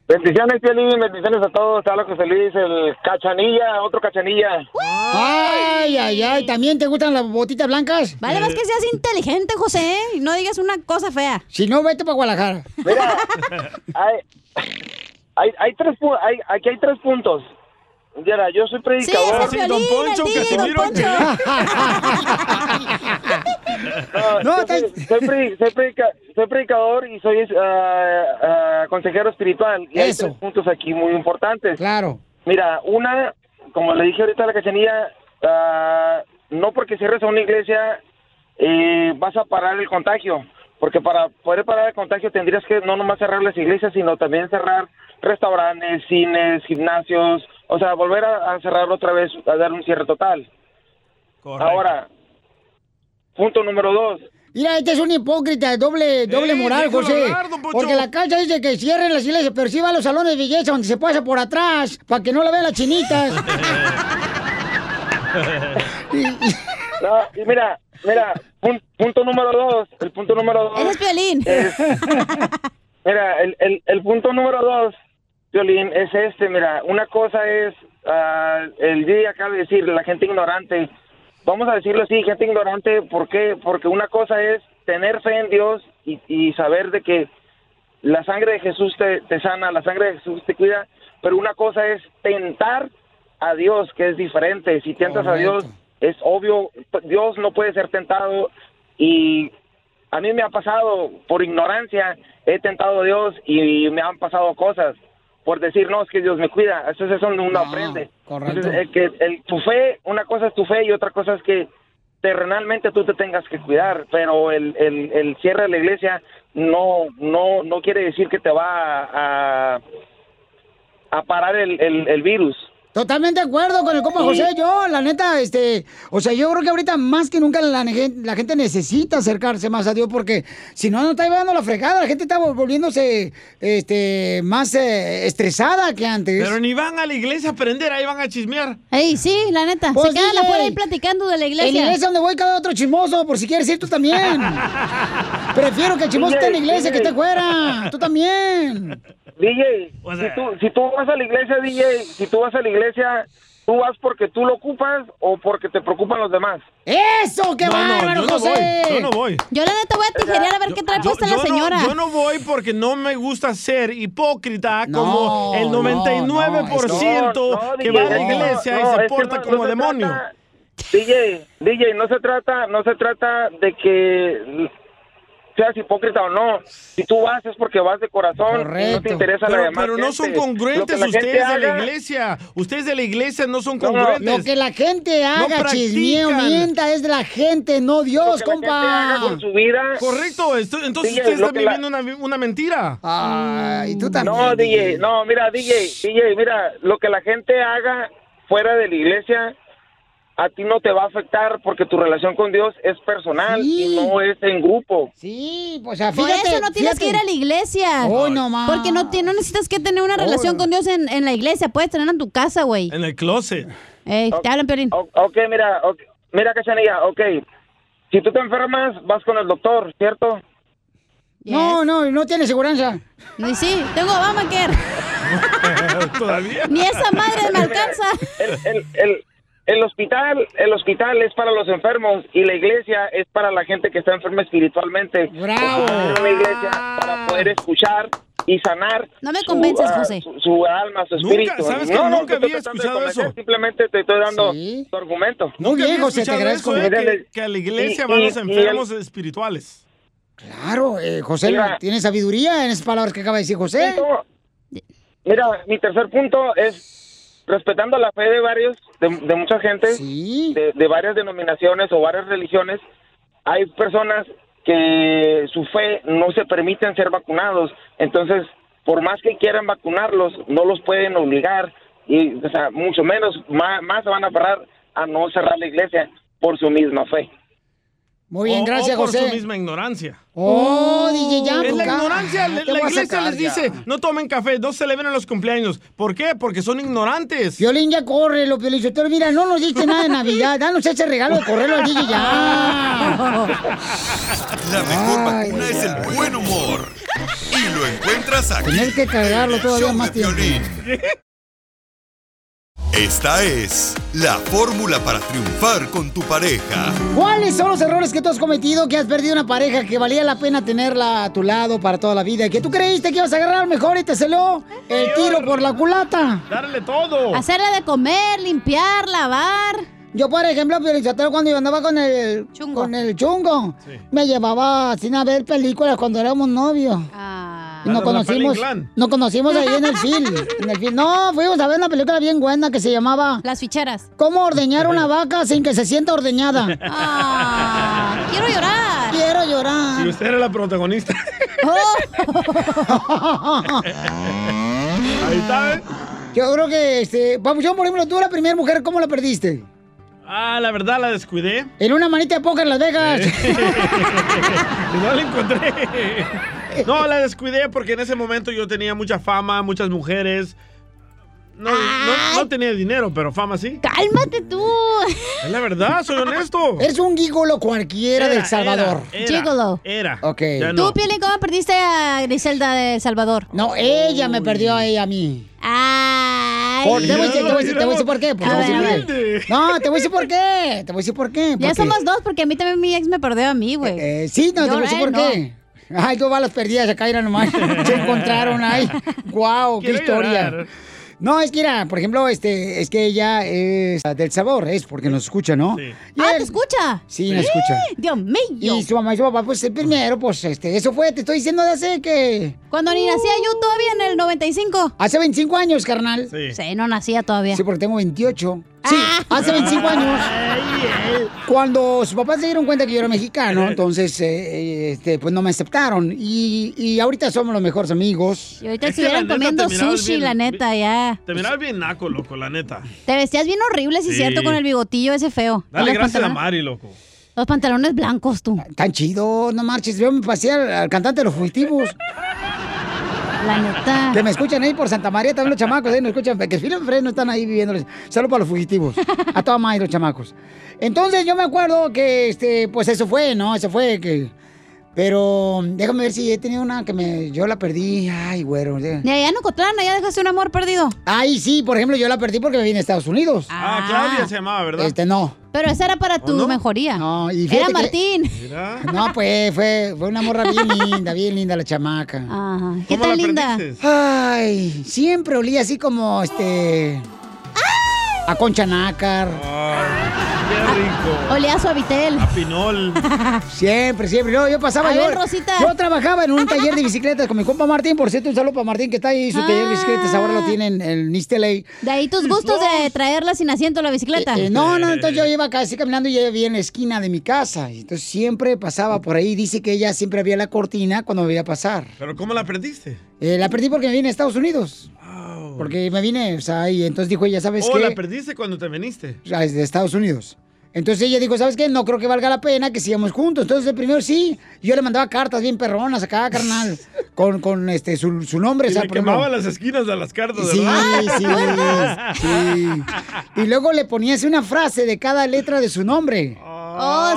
Bendiciones, Piolín, bendiciones a todos. Habla José Luis, el cachanilla, otro cachanilla. Ay, ay, ay. ¿También te gustan las botitas blancas? Vale, más que seas inteligente, José, ¿eh? y no digas una cosa fea. Si no, vete para Guadalajara. Mira, hay, hay, hay tres, pu- hay, aquí hay tres puntos. Mira, yo soy predicador. Sí, es Piolín, Don Poncho, el DJ, Casimiro, Don Poncho. No, No, soy, soy predi- soy predica- soy predicador y soy ah, ah, consejero espiritual. Y hay Eso. tres puntos aquí muy importantes. Claro. Mira, una, como le dije ahorita a la cachanilla, ah, no porque cierres a una iglesia eh, vas a parar el contagio. Porque para poder parar el contagio tendrías que no nomás cerrar las iglesias, sino también cerrar restaurantes, cines, gimnasios, o sea, volver a, a cerrar otra vez, a dar un cierre total. Ahora, punto número dos. Mira, este es un hipócrita, doble, doble Eh, moral, José. hablar. Porque la cacha dice que cierren las iglesias, pero sí va a los salones de belleza donde se pasa por atrás, para que no la vean las chinitas. No, y mira, mira, pun- punto número dos, el punto número dos. Ese es Piolín. Mira, el, el, el punto número dos, Violín, es este, mira, una cosa es, ah, el día acaba de decir, la gente ignorante, vamos a decirlo así, gente ignorante, ¿por qué? Porque una cosa es tener fe en Dios y, y saber de que la sangre de Jesús te, te sana, la sangre de Jesús te cuida, pero una cosa es tentar a Dios, que es diferente, si tentas a Dios, es obvio, Dios no puede ser tentado y a mí me ha pasado por ignorancia, he tentado a Dios y me han pasado cosas por decir, no, es que Dios me cuida, eso es eso donde uno aprende. correcto. Entonces, el que, el, tu fe, una cosa es tu fe y otra cosa es que terrenalmente tú te tengas que cuidar, pero el, el, el cierre de la iglesia no, no, no quiere decir que te va a, a, a parar el, el, el virus. Totalmente de acuerdo con el compa Sí. José, yo, la neta, este, o sea, yo creo que ahorita más que nunca la, gen- la gente necesita acercarse más a Dios porque si no, no está llevando la fregada, la gente está vol- volviéndose, este, más eh, estresada que antes. Pero ni van a la iglesia a aprender, ahí van a chismear. Ey, sí, la neta. Pues, se quedan DJ, afuera ahí platicando de la En iglesia. la iglesia donde voy cada otro chismoso, por si quieres ir tú también. Prefiero que el chismoso esté en la iglesia que esté fuera. Tú también. DJ, si, tú, si tú vas a la iglesia, DJ, si tú vas a la iglesia, ¿tú vas porque tú lo ocupas o porque te preocupan los demás? ¡Eso, qué No, no, bárbaro, yo no José! voy, yo no voy. Yo la neta voy a tijerear a ver qué trae puesta la no- señora. yo no voy porque no me gusta ser hipócrita No, como el no, 99% No, no, que DJ, va a la iglesia no, y se porta no- como no se demonio. trata- DJ, DJ, no se trata, no se trata de que seas hipócrita o no. Si tú vas es porque vas de corazón y no te interesa la Pero, demás pero no son congruentes la ustedes de la haga- iglesia. Ustedes de la iglesia no son No, congruentes. Lo que la gente No haga, chismeo, practican. mienta, es de la gente, no Dios, compa. Correcto, esto- entonces DJ, usted lo está que la- viviendo una, una mentira. Ay, tú también. No, DJ, no, mira, DJ, DJ, mira, lo que la gente haga fuera de la iglesia, a ti no te va a afectar porque tu relación con Dios es personal y no es en grupo. Sí, pues sea, Por fíjate, eso no tienes fíjate. que ir a la iglesia. Hoy no más. Porque no, no necesitas que tener una relación con Dios en, en la iglesia. Puedes tenerla en tu casa, güey. En el closet. Ey, te hablan, Piolín. Ok, mira, ok, mira, Cachanilla, ok. Si tú te enfermas, vas con el doctor, ¿cierto? No, no, no tiene seguridad. Ni sí, tengo Obamacare. Todavía. Ni esa madre me alcanza. El, el, el, el hospital, el hospital es para los enfermos y la iglesia es para la gente que está enferma espiritualmente. Bravo. Una iglesia para poder escuchar y sanar. No me su, convences, ah, José. Su, su alma, su Nunca, espíritu. ¿sabes que no, no, nunca te había escuchado eso? Simplemente te estoy dando tu argumento. Nunca había escuchado eso, eh, que, Mira, que a la iglesia y- van y- los el- enfermos espirituales. Claro, eh, José, Mira. tiene sabiduría en esas palabras que acaba de decir José. Mira, mi tercer punto es respetando la fe de varios, de, de mucha gente, de, de varias denominaciones o varias religiones, hay personas que su fe no se permiten ser vacunados, entonces por más que quieran vacunarlos, no los pueden obligar y, o sea, mucho menos, más, más se van a aferrar a no cerrar la iglesia por su misma fe. Muy bien, O- gracias, o por José. su misma ignorancia. Oh, DJ, ya, Es la ignorancia. La, iglesia sacar les ya. dice, no tomen café, no celebren los cumpleaños. ¿Por qué? Porque son ignorantes. Violín, ya corre, lo Piolichotero. Mira, no nos diste nada de Navidad. Danos ese regalo de correrlo al DJ ya. La mejor vacuna es el buen humor. Y lo encuentras aquí. Tener que cargarlo todavía más de tiempo. Esta es la fórmula para triunfar con tu pareja. ¿Cuáles son los errores que tú has cometido que has perdido una pareja que valía la pena tenerla a tu lado para toda la vida? y Que tú creíste que ibas a agarrar mejor y te salió el tiro por la culata. Darle todo. Hacerle de comer, limpiar, lavar. Yo, por ejemplo, cuando yo andaba con el con el chungo, me llevaba sin a ver películas cuando éramos novios. Y nos Ah. conocimos, nos conocimos ahí en el film, en el film. No, fuimos a ver una película bien buena que se llamaba Las ficheras. ¿Cómo ordeñar una vaca sin que se sienta ordeñada? Ah, quiero llorar. Quiero llorar. Y usted era la protagonista. Ahí está, ¿eh? Yo creo que, este, Papuchón, por ejemplo, tú la primera mujer, ¿cómo la perdiste? Ah, la verdad la descuidé. En una manita de póker en Las Vegas. No la encontré. No, la descuidé porque en ese momento yo tenía mucha fama, muchas mujeres. No, no, no tenía dinero, pero fama sí. Cálmate tú. Es la verdad, soy honesto. Eres un gigolo cualquiera Era, del Salvador. era, era. Gigolo. Era. Ok. Ya ¿Tú, no. Piolín, cómo perdiste a Griselda de El Salvador? No, ella me perdió a ella a mí. Ay. Por- te, voy a decir, te voy a decir- te voy a decir por qué. porque A te voy a ver, decir a ver. por qué. No, te voy a decir por qué. Te voy a decir por qué. Ya somos dos, porque a mí también mi ex me perdió a mí, güey. Eh, sí, no, te voy a decir por qué. Ay, dos balas perdidas acá, era nomás. Se encontraron ahí. Guau, qué Quiero historia. llorar. No, es que era, por ejemplo, este, es que ella es del sabor, es porque nos escucha, ¿no? Ah, ¿te escucha? Sí, nos escucha. Dios mío. Y su mamá y su papá, pues el primero, pues este, eso fue, te estoy diciendo de hace que. Cuando ni nacía yo todavía en el 95. Hace 25 años, carnal. Sí, no nacía todavía. Sí, porque tengo 28. Sí, Ah. hace 25 años. Cuando sus papás se dieron cuenta que yo era mexicano, entonces, eh, este, pues no me aceptaron. Y, y ahorita somos los mejores amigos. Y ahorita Es estuvieran comiendo sushi, bien- la neta, ya. Te mirabas bien naco, loco, la neta. Te vestías bien horrible, sí, Sí. cierto, con el bigotillo ese feo. Dale gracias a Mari, loco. Los pantalones blancos, tú. Tan chido, no marches. Yo me pasé al, al cantante de los fugitivos. Que me escuchan ahí por Santa María, también los chamacos, ahí nos escuchan, que Philip Fresno están ahí viviéndoles. Saludos para los fugitivos. A toda madre los chamacos. Entonces yo me acuerdo que, este, pues eso fue, ¿no? Eso fue que... Pero déjame ver si he tenido una que me... Yo la perdí. Ay, güero. ya. Y allá en Ocotlán, allá dejaste un amor perdido. Ay, sí, por ejemplo, yo la perdí porque me vine a Estados Unidos. Ah, Claudia se llamaba, ¿verdad? Este, no. Pero esa era para tu mejoría. No, y Era Martín. No, pues fue, fue una morra bien linda, bien linda la chamaca. Ajá. ¿Qué ¿Cómo tal la linda? perdiste? Ay, siempre olía así como este. A concha nácar. Qué rico. Olía a suavitel. A pinol. Siempre, siempre. No, yo pasaba. A yo, ver, Rosita. yo trabajaba en un taller de bicicletas con mi compa Martín. Por cierto, un saludo para Martín que está ahí. Su taller de bicicletas ahora lo tienen en el Nisteley. De ahí tus gustos de traerla sin asiento a la bicicleta. Eh, no, no, entonces yo iba casi caminando y ella vivía en la esquina de mi casa. Entonces siempre pasaba por ahí. Dice que ella siempre había la cortina cuando me veía pasar. ¿Pero cómo la perdiste? Eh, la perdí porque me vine a Estados Unidos. Porque me vine, o sea, y entonces dijo ella, ¿sabes Oh, qué? la perdiste cuando te viniste. Es de Estados Unidos. Entonces ella dijo, ¿sabes qué? No creo que valga la pena que sigamos juntos. Entonces el primero sí. Yo le mandaba cartas bien perronas acá, carnal. Con, con este, su, su nombre. Y o sea, le ejemplo. quemaba las esquinas de las cartas, Sí, sí, sí. Y luego le ponías una frase de cada letra de su nombre. Oh,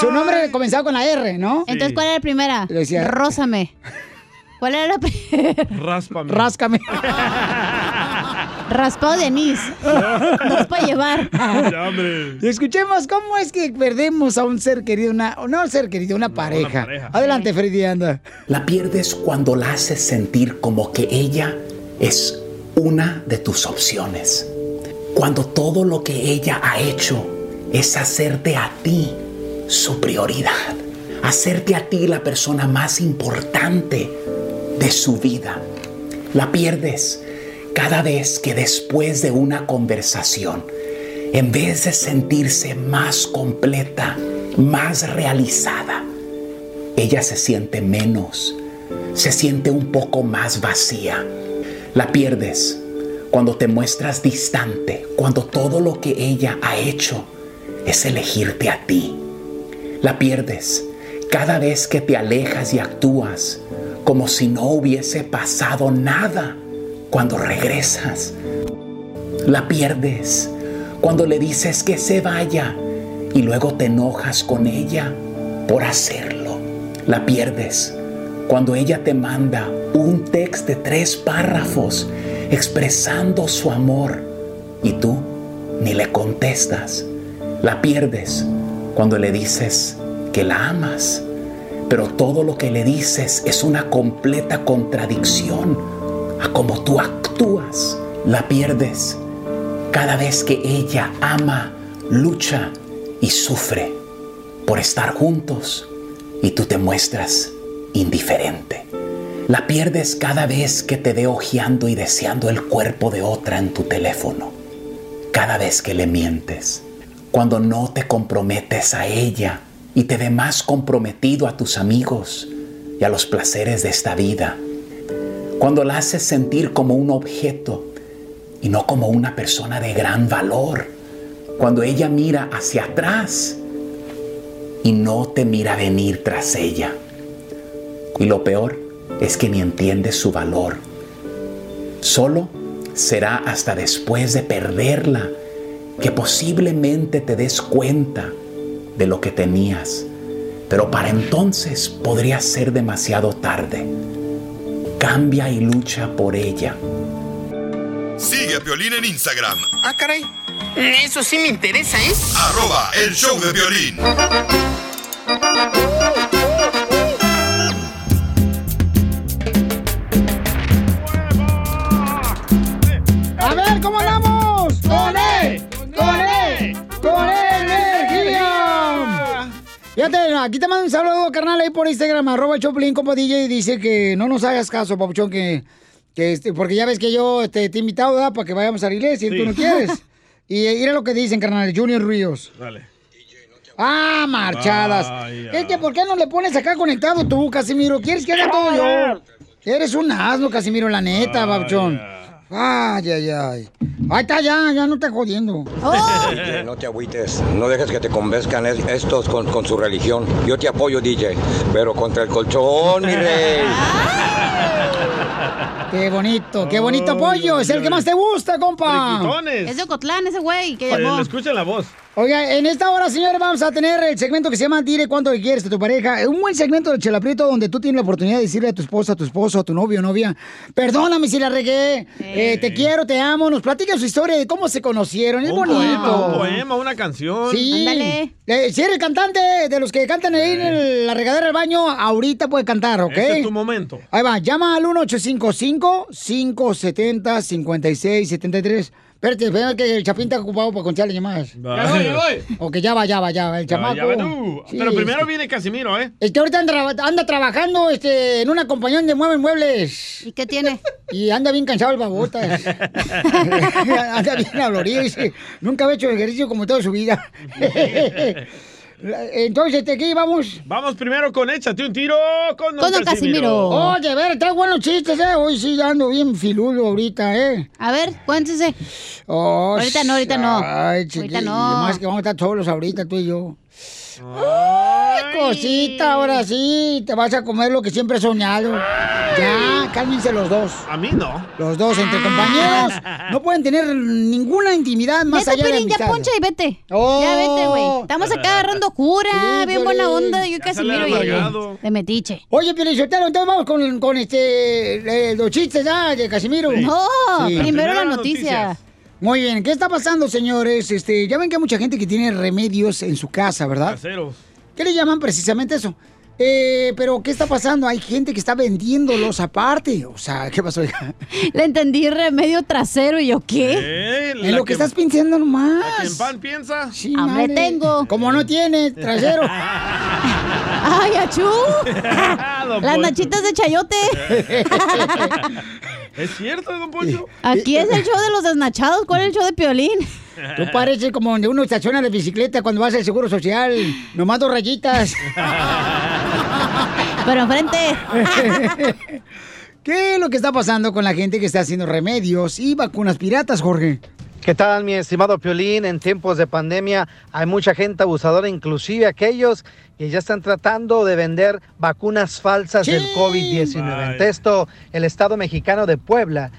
sí. Su nombre comenzaba con la R, ¿no? Entonces, ¿cuál era la primera? Le decía- Rózame. ¿Cuál era la primera? Ráspame. Ráscame. Raspado de anís. No es para llevar. Y Escuchemos cómo es que perdemos a un ser querido, una, no un ser querido, una pareja. Adelante, Freddy, anda. La pierdes cuando la haces sentir como que ella es una de tus opciones. Cuando todo lo que ella ha hecho es hacerte a ti su prioridad. Hacerte a ti la persona más importante de su vida. La pierdes cada vez que después de una conversación, en vez de sentirse más completa, más realizada, ella se siente menos, se siente un poco más vacía. La pierdes cuando te muestras distante, cuando todo lo que ella ha hecho es elegirte a ti. La pierdes cada vez que te alejas y actúas como si no hubiese pasado nada cuando regresas. La pierdes cuando le dices que se vaya y luego te enojas con ella por hacerlo. La pierdes cuando ella te manda un texto de tres párrafos expresando su amor y tú ni le contestas. La pierdes cuando le dices que la amas, pero todo lo que le dices es una completa contradicción a cómo tú actúas. La pierdes cada vez que ella ama, lucha y sufre por estar juntos y tú te muestras indiferente. La pierdes cada vez que te ve ojeando y deseando el cuerpo de otra en tu teléfono. Cada vez que le mientes. Cuando no te comprometes a ella y te ve más comprometido a tus amigos y a los placeres de esta vida. Cuando la haces sentir como un objeto y no como una persona de gran valor. Cuando ella mira hacia atrás y no te mira venir tras ella. Y lo peor es que ni entiendes su valor. Solo será hasta después de perderla que posiblemente te des cuenta de lo que tenías. Pero para entonces podría ser demasiado tarde. Cambia y lucha por ella. Sigue a Piolín en Instagram, Ah, caray. Eso sí me interesa, ¿eh? arroba el show de violín. Fíjate, aquí te mando un saludo, carnal, ahí por Instagram, arroba Choplin, como DJ, y dice que no nos hagas caso, papuchón, que, que este, porque ya ves que yo este, te he invitado, ¿verdad? Para que vayamos a la iglesia y tú no quieres. Y eh, mira lo que dicen, carnal, Junior Ríos. Dale. Ah, marchadas. Vaya. Es que, ¿por qué no le pones acá conectado tú, Casimiro? ¿Quieres que haga todo yo? Eres un asno, Casimiro, la neta, babuchón. Ay, ay, ay. Ahí está, ya, ya no está jodiendo. DJ, no te agüites, no dejes que te convenzcan es- estos con, con su religión. Yo te apoyo, DJ, pero contra el colchón, mi rey. Qué bonito, qué bonito pollo. Es el que más te gusta, compa. Friquitones. Es de Ocotlán ese güey que llamó. escuchen la voz. Oiga, en esta hora, señores, vamos a tener el segmento que se llama Dile cuánto le quieres a tu pareja. Un buen segmento del Chelaprieto donde tú tienes la oportunidad de decirle a tu esposa, a tu esposo, a tu novio o novia, perdóname si la regué, eh, te quiero, te amo. Nos platica su historia de cómo se conocieron. Es Un bonito. poema, un poema, una canción. Sí. Eh, si eres cantante de los que cantan ahí en el- la regadera del baño, ahorita puede cantar, ¿ok? Este es tu momento. Ahí va, llama al 1855-570-5673. Espérate, espérate que el Chapín está ocupado para contestar las llamadas. Ya voy, ya voy. Ok, ya va, ya va, ya va. El Ya, chamaco. ya va tú. Sí, Pero primero es- viene Casimiro, ¿eh? Es que ahorita anda, anda trabajando este, en una compañía de mueven muebles. ¿Y qué tiene? Y anda bien cansado el babotas. anda bien dolorido. Dice, nunca había hecho ejercicio como toda su vida. Entonces, ¿de qué vamos? Vamos primero con Échate un tiro con Don, Con don Casimiro. Oye, a ver, trae buenos chistes, ¿eh? Hoy sí ando bien filudo ahorita, ¿eh? A ver, cuéntese. Oh, Ahorita no, ahorita no. Ay, Ahorita no. Más que vamos a estar solos ahorita, tú y yo. Ay, cosita, ahora sí, te vas a comer lo que siempre he soñado. Ya, cálmense los dos. A mí no. Los dos, entre compañeros, no pueden tener ninguna intimidad más Vete, allá de Piolín, ya poncha y vete. Oh. Ya vete, güey. Estamos acá agarrando cura, Sí, bien buena Piolín. onda. Yo Ya casi miro y de metiche. Oye, Pielichotero, entonces vamos con, con este, eh, los chistes ya de Casimiro. No, primero la noticia. Muy bien, ¿qué está pasando, señores? Este, ya ven que hay mucha gente que tiene remedios en su casa, ¿verdad? Caseros. ¿Qué le llaman precisamente eso? Eh, pero ¿qué está pasando? Hay gente que está vendiéndolos aparte. O sea, ¿qué pasó? hija? Le entendí remedio trasero y yo, ¿qué? Eh, En lo que estás pensando nomás. la que en pan piensa. Sí, Hambre madre. tengo. Como no tiene trasero. ¡Ay, achú! Las Poncho. nachitas de chayote. ¿Es cierto, don Poncho? Aquí es el show de los desnachados. ¿Cuál es el show de Piolín? Tú pareces como donde uno estaciona la bicicleta cuando vas al seguro social. Nomás dos rayitas. Pero enfrente. ¿Qué es lo que está pasando con la gente que está haciendo remedios y vacunas piratas, Jorge? ¿Qué tal, mi estimado Piolín? En tiempos de pandemia hay mucha gente abusadora, inclusive aquellos que ya están tratando de vender vacunas falsas del COVID-19. Ante esto, el Estado mexicano de Puebla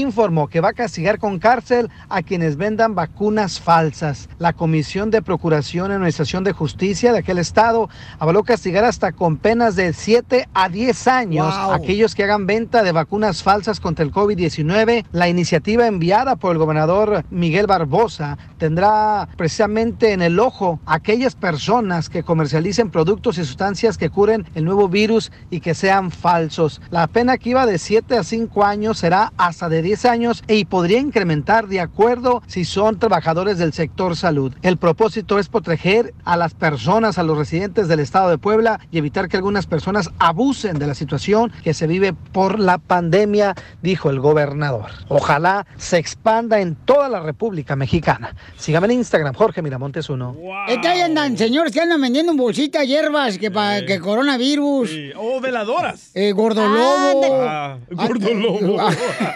informó que va a castigar con cárcel a quienes vendan vacunas falsas. La Comisión de Procuración y Administración de Justicia de aquel estado avaló castigar hasta con penas de 7 a 10 años Wow. a aquellos que hagan venta de vacunas falsas contra el COVID-19. La iniciativa enviada por el gobernador Miguel Barbosa tendrá precisamente en el ojo a aquellas personas que comercialicen productos y sustancias que curen el nuevo virus y que sean falsos. La pena que iba de 7 a 5 años será hasta de 10 años y podría incrementar de acuerdo si son trabajadores del sector salud. El propósito es proteger a las personas, a los residentes del estado de Puebla y evitar que algunas personas abusen de la situación que se vive por la pandemia, dijo el gobernador. Ojalá se expanda en toda la República Mexicana. Sígame en Instagram, Jorge Miramontes uno. Es que ahí andan señores que andan vendiendo en bolsita hierbas que para que coronavirus. O veladoras. Eh, gordolobo. Ah, gordolobo.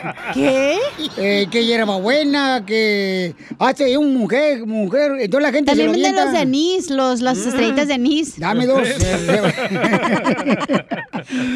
¿Qué? Eh, que hierbabuena, que hace un mujer, mujer. Entonces la gente También se lo venden los de anís, los, las estrellitas de anís. Dame dos.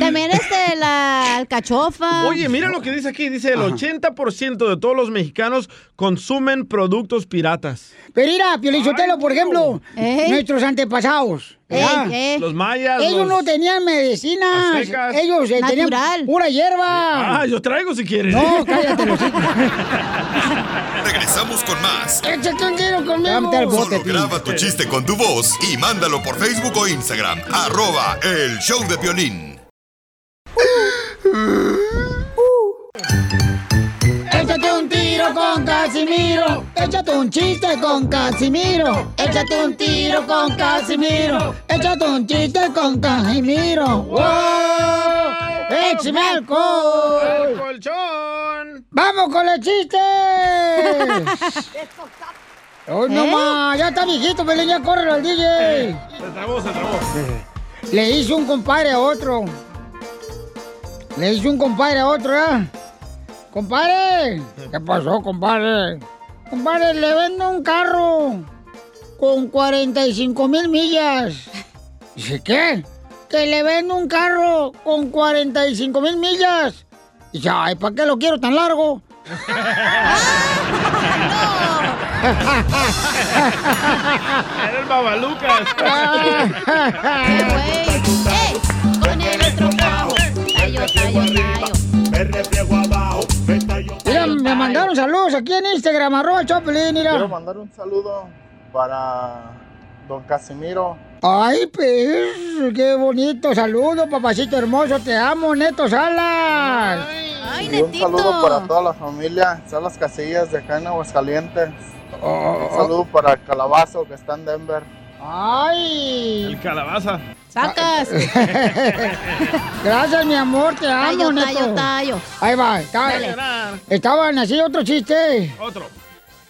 También este, la alcachofa. Oye, mira lo que dice aquí. Dice el 80% de todos los mexicanos consumen productos piratas. Pero mira, Piolichotelo, por ejemplo, nuestros antepasados. Ey, ey. Los mayas. Ellos los no tenían medicinas. aztecas. Ellos eh, tenían pura hierba. Ah, yo traigo si quieres. No, cállate los Regresamos con más. Échate un tiro conmigo. Solo bote, graba tu chiste con tu voz y mándalo por Facebook o Instagram. Arroba el show de violín. Échate un chiste con Casimiro. Échate un tiro con Casimiro. Échate un chiste con Casimiro. ¡Wow! ¡Échame alcohol! colchón! ¡Vamos con el chiste! ¡Oh, no ¿Eh? más! ¡Ya está viejito, Pelín! ¡Ya córrelo al DJ! Se trabó, se trabó. Le hizo un compadre a otro. Le hizo un compadre a otro, ¿eh? ¡Compadre! ¿Qué pasó, compadre? Compadre, le vendo un carro con 45 mil millas. Dice, ¿qué? Que le vendo un carro con 45 mil millas. Dice, ay, ¿para qué lo quiero tan largo? Era el babalucas. Con el estropajo. Tallo, tallo, tallo. Me mandaron saludos aquí en Instagram, arroba Choplin, mira. Quiero mandar un saludo para don Casimiro. Ay, pues, qué bonito saludo, papacito hermoso, te amo, Neto Salas. Ay, y un saludo para toda la familia, Salas Casillas de acá en Aguascalientes. Oh, Un saludo para el Calabazo que está en Denver. Ay. El calabaza. Sacas. Gracias, mi amor, te amo, Tallo, Neto. tallo, tallo. Ahí va, está- Dale. estaban así otro chiste. Otro.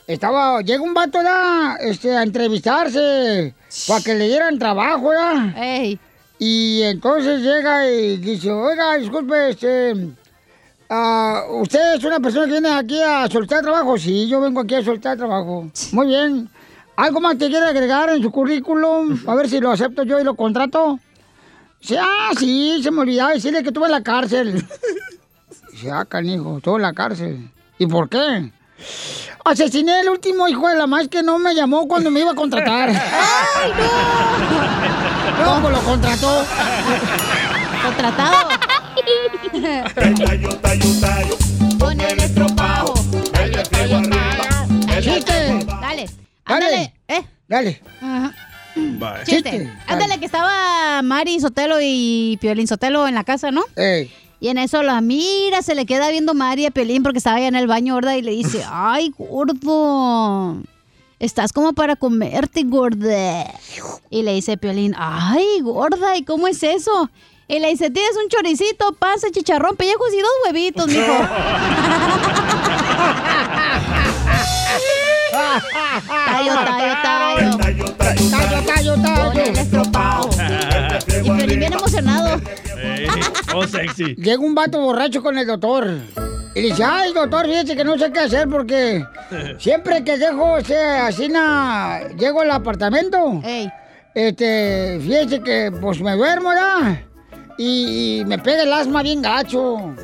estaba, llega un vato ya, este, a entrevistarse, para que le dieran trabajo, ya. Y entonces llega y dice, oiga, disculpe, este, ah, ¿usted es una persona que viene aquí a solicitar trabajo? Sí, yo vengo aquí a solicitar trabajo. Muy bien. ¿Algo más que quiere agregar en su currículum? A ver si lo acepto yo y lo contrato. Sí, ah, sí, se me olvidaba decirle que estuve en la cárcel. Dice, ah, canijo, estuve en la cárcel. ¿Y por qué? Asesiné el último hijo de la más que no me llamó cuando me iba a contratar. ¡Ay, no! No, pues lo contrató. Contratado. Con el estropajo. ¡Chiste! Dale. Dale. Ándale. ¿Eh? Dale. Ajá. Bye. Chiste. Ándale, que estaba Mari Sotelo y Piolín Sotelo en la casa, ¿no? Y en eso la mira, se le queda viendo Mari a Piolín porque estaba allá en el baño, ¿verdad? Y le dice, ay, gordo, estás como para comerte, gorda. Y le dice Piolín, ay, gorda, ¿y cómo es eso? Y le dice, tienes un choricito, pasa, chicharrón, pellejos y dos huevitos, mijo. Tallo, tallo, tallo. Tallo, tallo, estropado. Y Piolín bien emocionado. Oh, sexy. Llega un vato borracho con el doctor. Y dice, ay, doctor, fíjese que no sé qué hacer porque siempre que dejo ese así, na, llego al apartamento. Este, fíjese que pues me duermo ya. Y, y me pega el asma bien gacho.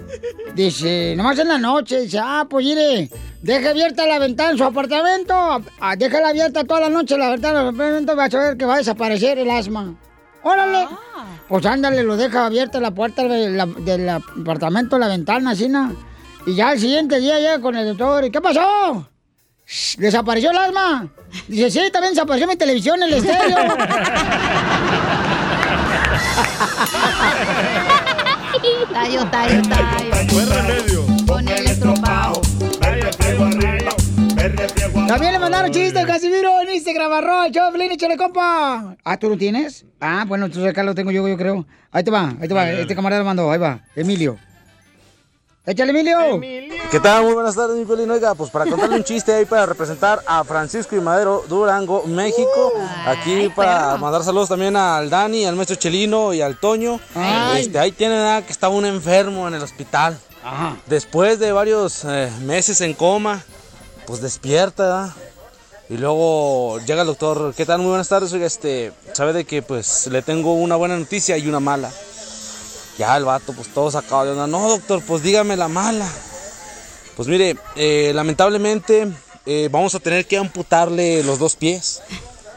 Dice, nomás en la noche. Dice, ah, pues mire, deje abierta la ventana en su apartamento. Ah, déjala abierta toda la noche la ventana del apartamento. Vas a ver que va a desaparecer el asma. ¡Órale! Pues ándale, lo deja abierta la puerta la- del apartamento, la ventana, así, ¿no? Y ya al siguiente día llega con el doctor. ¿Y qué pasó? ¿Desapareció el asma? Dice, sí, también desapareció mi televisión, el estéreo. Tallo, tallo, tallo. Buen remedio. Con el estropado. También le mandaron chistes, Casimiro, en Instagram, arroba, Choplin, échale, compa. Ah, ¿tú lo tienes? Ah, bueno, entonces acá lo tengo yo, yo creo. Ahí te va, ahí te va, este camarada lo mandó, ahí va, Emilio. Échale, Emilio. ¿Qué tal? Muy buenas tardes, mi Piolín. Oiga, pues para contarle un chiste ahí para representar a Francisco y Madero, Durango, México. Aquí para mandar saludos también al Dani, al maestro Chelino y al Toño. Ay. Este, ahí tienen ah, que está un enfermo en el hospital. Después de varios eh, meses en coma, pues despierta, ¿verdad? Y luego llega el doctor, ¿qué tal? Muy buenas tardes, oiga, este, sabe de que pues le tengo una buena noticia y una mala. Ya el vato, pues todo sacado de onda. No, doctor, pues dígame la mala. Pues mire, eh, lamentablemente eh, vamos a tener que amputarle los dos pies.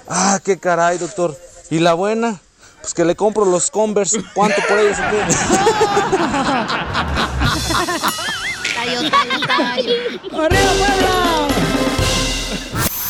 Ah, qué caray, doctor. ¿Y la buena? Pues que le compro los Converse. ¿Cuánto por ellos? ¡Arriba, Puebla!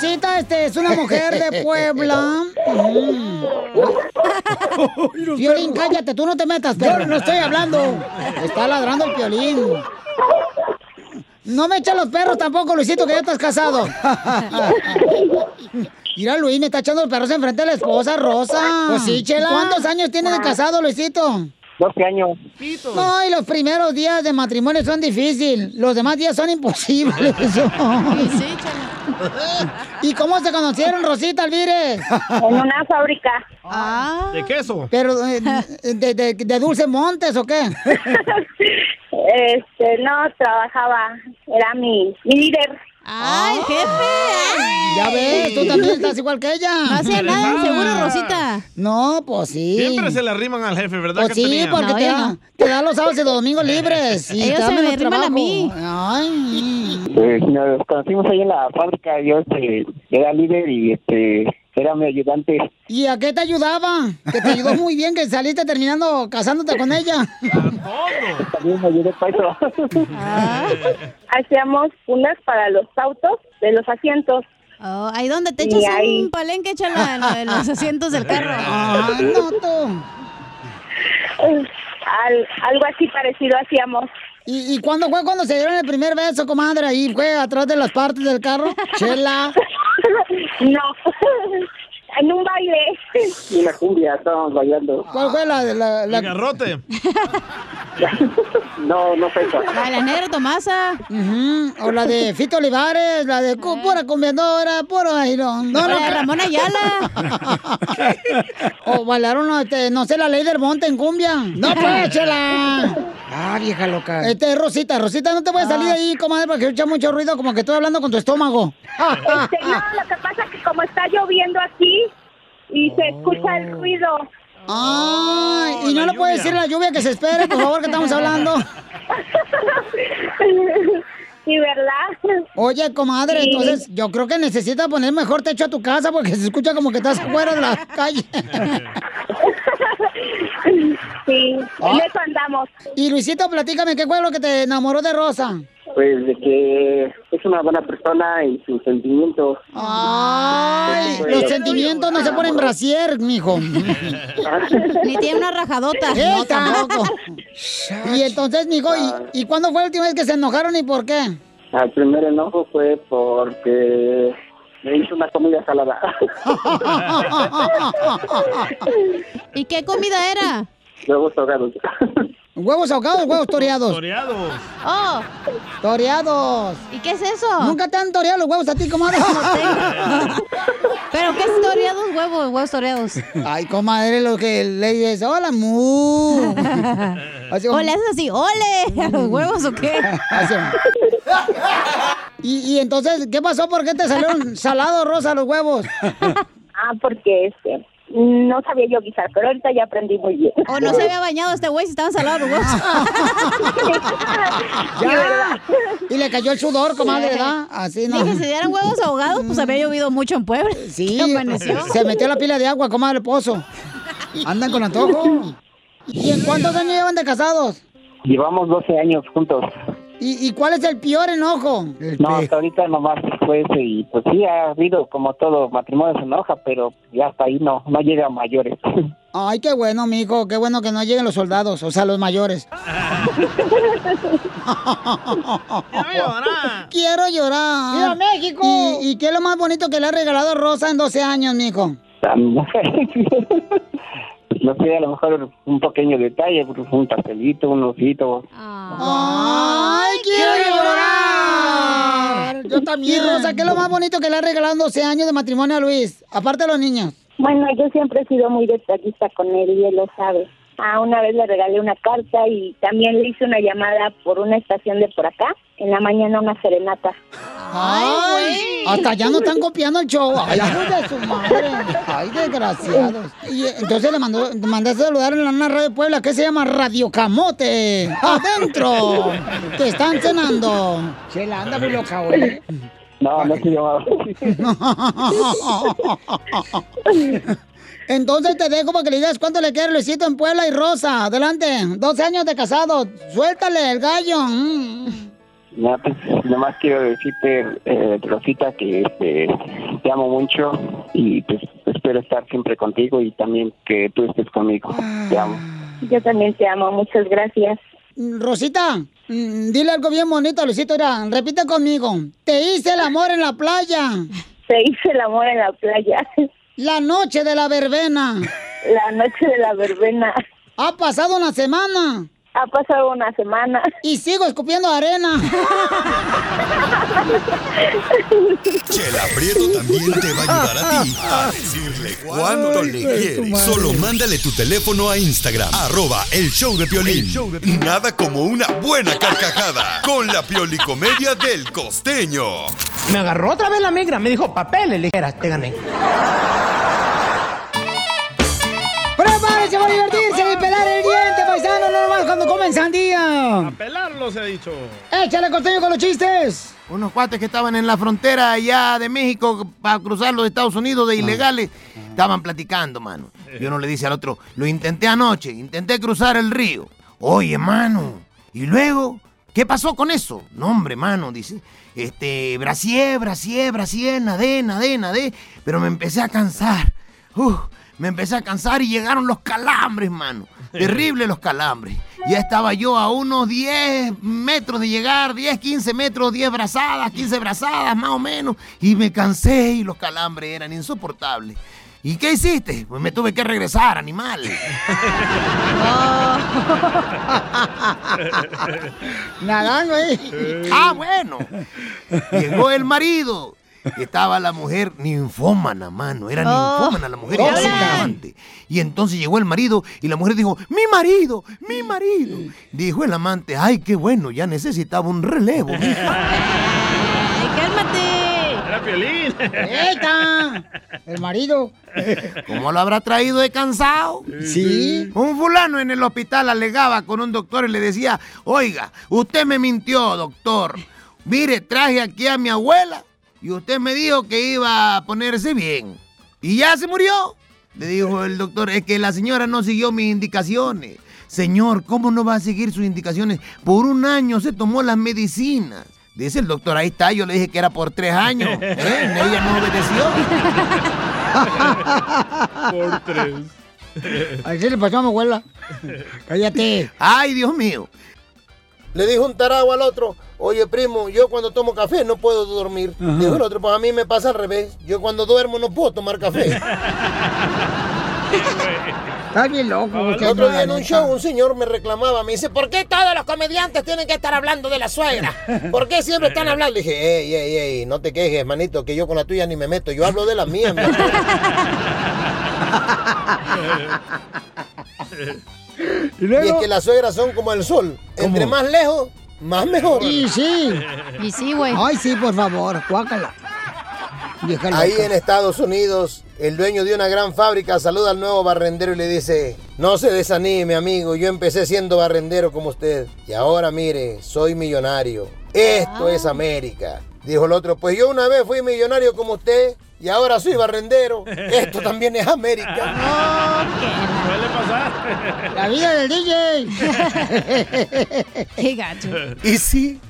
Rosita, este es una mujer de Puebla. Piolín, cállate, tú no te metas, pero no estoy hablando. Está ladrando el piolín. No me echen los perros tampoco, Luisito, que ya estás casado. Mira, Luis, me está echando los perros enfrente de la esposa, Rosa. Pues sí, chela. ¿Cuántos años tienes de casado, Luisito? 12 años. No, y los primeros días de matrimonio son difíciles. Los demás días son imposibles. ¿Y cómo se conocieron, Rosita Alvire? En una fábrica. Ah. ¿De queso? Pero, eh, de, de, de Dulce Montes o qué? Este, no, trabajaba. Era mi, mi líder. ¡Ay, jefe! Ya ves, tú también estás igual que ella. No hacía nada, seguro, Rosita. No, pues sí. Siempre se le arriman al jefe, ¿verdad, Pues sí, porque No, te, da, no. te da los sábados y los domingos libres. Y Ellos se me arriman a mí. Ay. Pues nos conocimos ahí en la fábrica, yo este, era líder y este era mi ayudante. ¿Y a qué te ayudaba? Que te ayudó muy bien, que saliste terminando casándote con ella. También me ayudó para eso. Hacíamos unas para los autos de los asientos. Oh, ahí donde te echas ahí- un palenque, échala en, en los asientos del carro. Ay, no, tú. Al- algo así parecido hacíamos. ¿Y, ¿Y cuándo fue cuando se dieron el primer beso, comadre? ¿Ahí fue atrás de las partes del carro? Chela. No, en un baile. Y la cumbia, estábamos bailando. ¿Cuál fue la... la, la... El garrote. No, no fue eso. La de la negra Tomasa. O la de Fito Olivares, la de cu- pura cumbiadora, puro airón. La de Ramón Ayala. o bailaron, este, no sé, la ley del monte en cumbia. No, pues, chela. Ah, vieja loca. Este, Rosita, Rosita, no te puedes salir de ahí, comadre, porque escucha mucho ruido, como que estoy hablando con tu estómago. Este, no, lo que pasa es que como está lloviendo aquí y se escucha el ruido. Ay, y no le puedes decir la lluvia que se espere, por favor, que estamos hablando. Sí, ¿verdad? Oye, comadre, Sí. entonces yo creo que necesitas poner mejor techo a tu casa porque se escucha como que estás fuera de la calle. Sí, Ah. en eso andamos. Y Luisito, platícame, ¿qué fue lo que te enamoró de Rosa? Pues de que es una buena persona y sus sentimientos. Ay, Pues, los sentimientos no se ponen brasier, mijo. Ni tiene una rajadota. No, tampoco. Y entonces, mijo, ¿y, ¿y cuándo fue la última vez que se enojaron y por qué? El primer enojo fue porque me hizo una comida salada. ¿Y qué comida era? Huevos ahogados. ¿Huevos ahogados o huevos toreados? Toreados. Oh, Toreados. ¿y qué es eso? ¿Nunca te han toreado los huevos a ti, comadre? ¿Pero qué es toreados huevos? Huevos toreados. Ay, comadre, lo que le dices, hola, mu. Así como- ¿O le haces así, ole, a los huevos o qué? Así. Y, y entonces, ¿qué pasó? ¿Por qué te salieron salados, Rosa, los huevos? Ah, porque este, no sabía yo guisar, pero ahorita ya aprendí muy bien. O no se había bañado este güey si estaban salados los huevos. Ya. Y le cayó el sudor, comadre, ¿verdad? Así no. Dije, si dieran huevos ahogados, pues había llovido mucho en Puebla. Sí, se metió la pila de agua, comadre, el pozo. Andan con antojo. ¿Y en cuántos años llevan de casados? Llevamos 12 años juntos. ¿Y, y cuál es el peor enojo? No, hasta ahorita nomás fue ese y pues sí ha habido como todo matrimonio se enoja, pero ya hasta ahí no, no llega a mayores. Ay, qué bueno, mijo, qué bueno que no lleguen los soldados, o sea, los mayores. Quiero llorar. ¡Viva México! ¿Y, y qué es lo más bonito que le ha regalado Rosa en 12 años, mijo? No sé, a lo mejor un pequeño detalle, pues, un pastelito, un osito. ¡Ay, quiero llorar! Yo también. Y Rosa, ¿qué es lo más bonito que le ha regalado en 12 años de matrimonio a Luis? Aparte de los niños. Bueno, yo siempre he sido muy detallista con él y él lo sabe. Ah, una vez le regalé una carta y también le hice una llamada por una estación de por acá. En la mañana una serenata. ¡Ay! Hasta ya no están copiando el show. ¡Ay, de su madre! ¡Ay, desgraciados! Y eh, entonces le mandó, le mandaste a saludar en la una radio de Puebla que se llama Radio Camote. ¡Adentro! ¡Te están cenando! Chela, anda muy loca, güey. No, no se llamaba. Entonces te dejo para que le digas cuánto le quiere Luisito en Puebla y Rosa. Adelante. 12 años de casado. Suéltale el gallo. Mm. Ya, pues, nomás quiero decirte, eh, Rosita, que este, te amo mucho y pues espero estar siempre contigo y también que tú estés conmigo. Te amo. Yo también te amo, muchas gracias. Rosita, mm, dile algo bien bonito, Luisito. Mira, repite conmigo. Te hice el amor en la playa. Te hice el amor en la playa. La noche de la verbena. La noche de la verbena. Ha pasado una semana. Ha pasado una semana. Y sigo escupiendo arena. Chela Prieto también te va a ayudar a ti a decirle cuánto le quieres. Solo mándale tu teléfono a Instagram, arroba el show de Piolín. Nada como una buena carcajada con la piolicomedia del costeño. Me agarró otra vez la migra, me dijo papeles, ligeras, te gané. Cuando comen sandía. A pelarlo se ha dicho. Échale costeño con los chistes. Unos cuates que estaban en la frontera allá de México para cruzar los Estados Unidos de ilegales, estaban platicando, mano. Y uno le dice al otro, lo intenté anoche, intenté cruzar el río. Oye, mano, ¿y luego? ¿Qué pasó con eso? No, hombre, mano, dice. Este, brasier, brasier, brasier, nadé, nadé, nadé. Pero me empecé a cansar. Uf, me empecé a cansar y llegaron los calambres, mano. Terrible los calambres. Ya estaba yo a unos 10 metros de llegar, 10, 15 metros, 10 brazadas, 15 brazadas, más o menos. Y me cansé y los calambres eran insoportables. ¿Y qué hiciste? Pues me tuve que regresar, animal. Nadando ahí. Ah, bueno. Llegó el marido. Estaba la mujer ninfómana, mano. Era Oh. ninfómana la mujer. Era amante. Y entonces llegó el marido y la mujer dijo, mi marido, mi marido. Dijo el amante, ay, qué bueno, ya necesitaba un relevo. mija". ¡Cálmate! Era Piolín. ¡Eta! El marido. ¿Cómo lo habrá traído de cansado? Sí. Un fulano en el hospital alegaba con un doctor y le decía, oiga, usted me mintió, doctor. Mire, traje aquí a mi abuela y usted me dijo que iba a ponerse bien. ¿Y ya se murió? Le dijo el doctor, es que la señora no siguió mis indicaciones. Señor, ¿cómo no va a seguir sus indicaciones? Por un año se tomó las medicinas. Dice el doctor, ahí está, yo le dije que era por tres años. ¿eh? Ella no obedeció. Por tres. Así le pasó a mi abuela. Cállate. Ay, Dios mío. Le dijo un tarado al otro, oye primo, yo cuando tomo café no puedo dormir. Ajá. Dijo el otro, pues a mí me pasa al revés. Yo cuando duermo no puedo tomar café. Está bien loco. El otro día en un show un señor me reclamaba, me dice, ¿por qué todos los comediantes tienen que estar hablando de la suegra? ¿Por qué siempre están hablando? Le dije, ey, ey, ey, no te quejes, manito, que yo con la tuya ni me meto, yo hablo de la mía. mi amor". y, es que las suegras son como el sol, entre más lejos, más mejor. Y sí. Y sí, güey. Ay, sí, por favor, cuácala. Ahí en Estados Unidos, el dueño de una gran fábrica saluda al nuevo barrendero y le dice, no se desanime amigo, yo empecé siendo barrendero como usted y ahora mire, soy millonario. Esto es América. Dijo el otro, pues yo una vez fui millonario como usted y ahora soy barrendero. Esto también es América. Suele pasar. La vida del DJ. Qué gacho. ¿Y sí?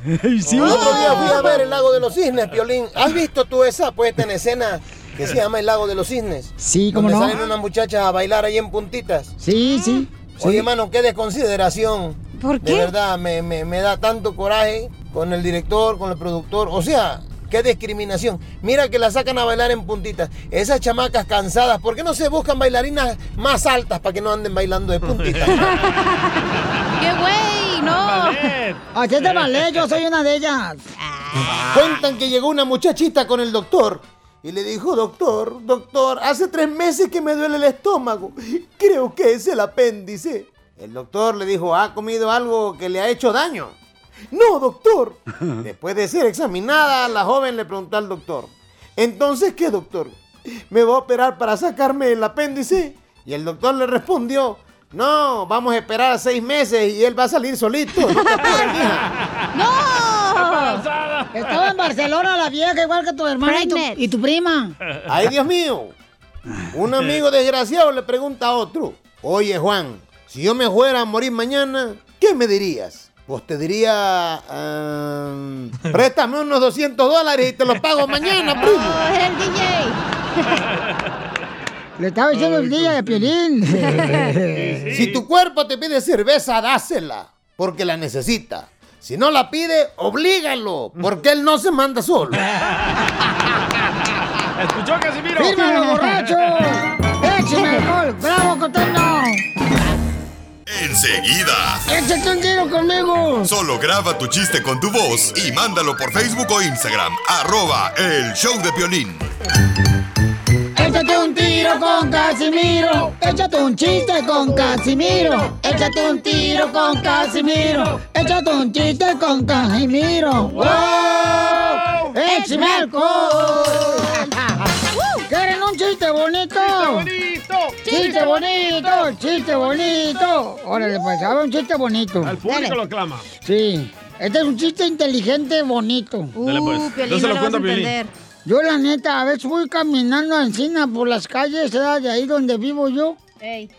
sí? El otro día fui a ver el lago de los cisnes, Piolín. ¿Has visto tú esa puesta en escena que se llama el lago de los cisnes? Sí, cómo Donde no. salen unas muchachas a bailar ahí en puntitas. Sí, sí. Oye, hermano, qué desconsideración. ¿Por De qué? verdad, me, me- me da tanto coraje con el director, con el productor. O sea, qué discriminación. Mira que la sacan a bailar en puntitas. Esas chamacas cansadas, ¿por qué no se buscan bailarinas más altas para que no anden bailando de puntitas? ¡Qué güey! ¡No! Así es de ballet, yo soy una de ellas. Cuentan que llegó una muchachita con el doctor y le dijo, doctor, doctor, hace tres meses que me duele el estómago. Creo que es el apéndice. El doctor le dijo, ¿ha comido algo que le ha hecho daño? No, doctor. Después de ser examinada, la joven le preguntó al doctor, ¿entonces qué, doctor? ¿Me va a operar para sacarme el apéndice? Y el doctor le respondió, no, vamos a esperar seis meses y él va a salir solito. No te apures, mija". ¡No! Estaba en Barcelona la vieja, igual que tu hermana y tu, y tu prima. Ay, Dios mío. Un amigo desgraciado le pregunta a otro, oye Juan, si yo me fuera a morir mañana, ¿qué me dirías? Pues te diría, "Am, préstame unos 200 dólares y te los pago mañana, primo. ¡Oh, es el DJ! Le estaba diciendo el día de Piolín. Si tu cuerpo te pide cerveza, dásela, porque la necesita. Si no la pide, oblígalo, porque él no se manda solo. ¿Escuchó, Casimiro? ¡Fírmalo, borracho! Enseguida. ¡Échate un tiro conmigo! Solo graba tu chiste con tu voz y mándalo por Facebook o Instagram. Arroba el show de Piolín. Échate un tiro con Casimiro. Échate un chiste con Casimiro. Échate un tiro con Casimiro. Échate un chiste con Casimiro. ¡Wow! ¡Échame alcohol! ¿Quieren un chiste bonito? ¡Chiste bonito! ¡Chiste ¡Chiste bonito! ¡Chiste bonito! Órale, pues, haga un chiste bonito. Al público lo aclama. Sí. Este es un chiste inteligente, bonito. Dale, pues. Uh, Piolín, Yo se lo no lo cuento Piolín. Yo, la neta, a veces voy caminando a Encina por las calles ¿verdad? de ahí donde vivo yo. Ey.